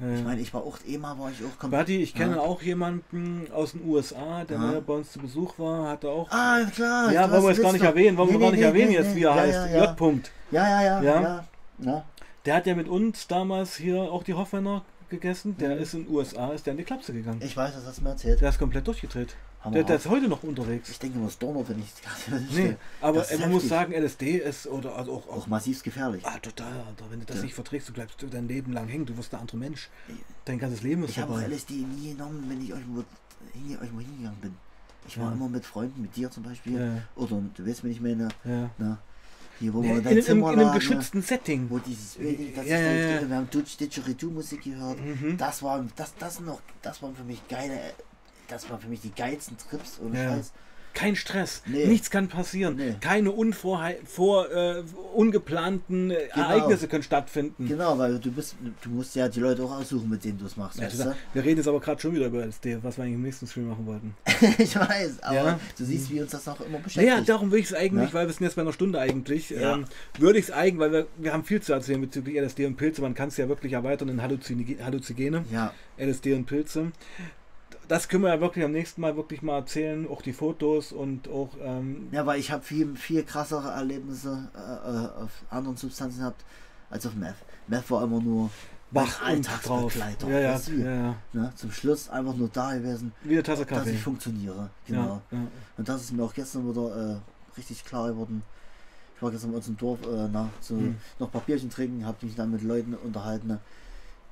Ja, Ich meine, ich war auch immer, war ich auch komplett. Buddy, ich kenne Ja. auch jemanden aus den USA, der Ja. mal bei uns zu Besuch war, hat er auch. Ah, klar. ja, wollen wir jetzt gar nicht erwähnen, wollen wir Nee, gar nee, nicht nee, erwähnen nee, jetzt, wie er ja, heißt. J. -Punkt. ja, ja, ja, Ja. ja. ja. Der hat ja mit uns damals hier auch die Hoffmänner gegessen. Der Mhm. ist in den USA, ist der in die Klapse gegangen. Ich weiß, das hast du mir erzählt. Der ist komplett durchgedreht. Der, der ist heute noch unterwegs. Ich denke, was donnert, wenn ich gerade Nee, aber man muss sagen, LSD ist oder also auch, Auch auch massiv gefährlich. ah, total, Alter. Wenn du das Ja. nicht verträgst, du bleibst dein Leben lang hängen. Du wirst ein anderer Mensch. Dein ganzes Leben ist Ich habe. LSD nie genommen, wenn ich irgendwo, hinge- irgendwo hingegangen bin. Ich war Ja. immer mit Freunden, mit dir zum Beispiel. Ja, Oder du weißt, wenn ich meine, ja. na, hier wo Nee, wir in, in in, einem geschützten Setting. wo dieses Öl, das Ja, ist ja, ja. wir haben Dutch Didgeridoo Musik gehört. Mhm. Das war, das, das noch, das waren für mich geile, das waren für mich die geilsten Trips ohne Ja. Scheiß. Kein Stress. Nee. Nichts kann passieren. Nee. Keine unvorhei vor, äh, ungeplanten Genau. Ereignisse können stattfinden. Genau, weil du bist, du musst ja die Leute auch aussuchen, mit denen du es machst, Ja, du wir reden jetzt aber gerade schon wieder über LSD, was wir eigentlich im nächsten Stream machen wollten. ich weiß, aber Ja. du siehst, wie uns das auch immer beschäftigt. Naja, darum will ich es eigentlich, Ne? weil wir sind jetzt bei einer Stunde eigentlich, Ja. ähm, würde ich es eigentlich, weil wir, wir haben viel zu erzählen bezüglich LSD und Pilze. Man kann es ja wirklich erweitern in Halluzine- Halluzigene, Ja, LSD und Pilze. Das können wir ja wirklich am nächsten Mal wirklich mal erzählen, auch die Fotos und auch, ähm, ja, weil ich habe viel, viel krassere Erlebnisse äh, äh, auf anderen Substanzen gehabt als auf Meth. Meth war immer nur wach. Alltagsbegleiter. Ja, ja, du? ja, ja. Ne? Zum Schluss einfach nur da gewesen, Wie eine Tasse dass Kaffee. ich funktioniere. Genau. Ja. Und das ist mir auch gestern wieder äh, richtig klar geworden. Ich war gestern bei uns im Dorf äh, na, so Hm. noch Papierchen trinken, habe mich dann mit Leuten unterhalten,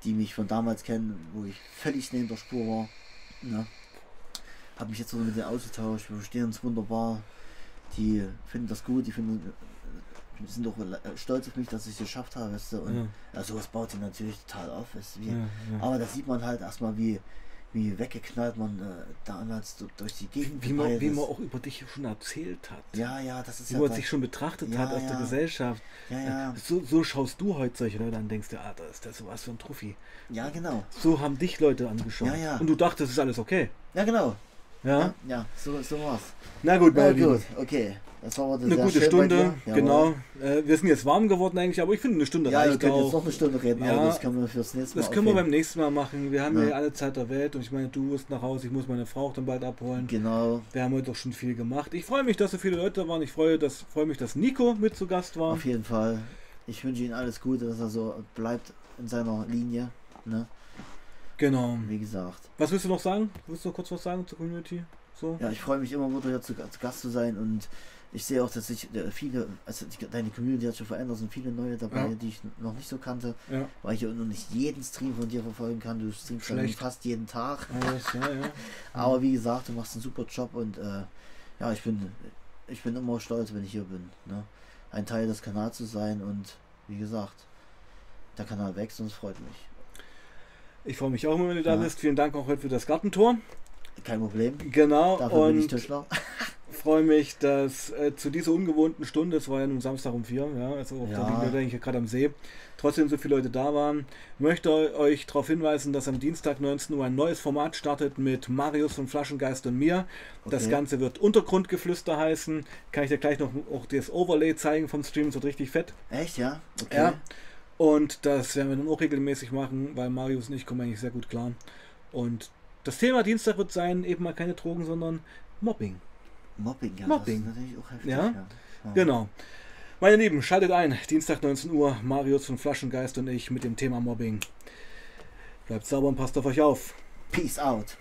die mich von damals kennen, wo ich völlig neben der Spur war. Ne? Habe mich jetzt wieder mit denen ausgetauscht, wir verstehen uns wunderbar. die finden das gut, die finden, die sind auch äh, stolz auf mich, dass ich es geschafft habe, weißt du? Und Ja. ja. sowas baut sie natürlich total auf, weißt du? Wie, Ja, ja. Aber da sieht man halt erstmal, wie, wie weggeknallt man äh, damals durch die Gegend Wie man, wie man auch über dich schon erzählt hat. Ja, ja, das ist Wie ja. man da- sich schon betrachtet Ja, hat aus der ja. Gesellschaft. ja, ja, So, so schaust du heute solche Leute an, denkst du, ah, da ist der sowas für ein Trophy. ja, genau. So haben dich Leute angeschaut. Ja, ja. Und du dachtest, es ist alles okay. Ja, genau. Ja? Ja, so, so war's. Na gut, Na Lieben. gut, okay. Das war heute Eine gute Stunde, genau. Äh, wir sind jetzt warm geworden eigentlich, aber ich finde eine Stunde Ja, wir reicht können jetzt noch eine Stunde reden, Ja, aber das können wir fürs nächste Mal Das können wir beim aufheben. nächsten Mal machen. Wir haben Ja. alle Zeit der Welt und ich meine, du musst nach Hause, ich muss meine Frau auch dann bald abholen. Genau, Wir haben heute doch schon viel gemacht. Ich freue mich, dass so viele Leute waren. Ich freue, dass, freue mich, dass Nico mit zu Gast war. auf jeden Fall. Ich wünsche Ihnen alles Gute, dass er so bleibt in seiner Linie. Ne? Genau. Wie gesagt. Was willst du noch sagen? Willst du noch kurz was sagen zur Community? So? Ja, ich freue mich immer wieder hier zu, zu Gast zu sein und ich sehe auch, dass sich äh, viele, also die, deine Community hat schon verändert, es sind viele neue dabei, Ja. die ich noch nicht so kannte, Ja. weil ich ja noch nicht jeden Stream von dir verfolgen kann. Du streamst Schlecht. fast jeden Tag. Alles, ja. Aber wie gesagt, du machst einen super Job und äh, ja, ich bin, ich bin immer stolz, wenn ich hier bin. Ne? Ein Teil des Kanals zu sein und wie gesagt, der Kanal wächst und es freut mich. Ich freue mich auch immer, wenn du da bist. Vielen Dank auch heute für das Gartentor. Kein Problem. Genau. Dafür bin ich und Tischler. freue mich, dass äh, zu dieser ungewohnten Stunde, es war ja nun Samstag um vier, ja, also auch Ja. wir denke ich gerade am See, trotzdem so viele Leute da waren. Möchte euch darauf hinweisen, dass am Dienstag 19 Uhr ein neues Format startet mit Marius von Flaschengeist und mir. Das Okay. Ganze wird Untergrundgeflüster heißen. Kann ich dir gleich noch auch das Overlay zeigen vom Stream, es wird richtig fett. Echt, ja? Okay. Ja. Und das werden wir dann auch regelmäßig machen, weil Marius und ich kommen eigentlich sehr gut klar. Und das Thema Dienstag wird sein, eben mal keine Drogen, sondern Mobbing. Mobbing, ja. Mobbing. Das ist natürlich auch heftig. Ja. Ja. Ja. Genau. Meine Lieben, schaltet ein. Dienstag 19 Uhr. Marius von Flaschengeist und ich mit dem Thema Mobbing. Bleibt sauber und passt auf euch auf. Peace out.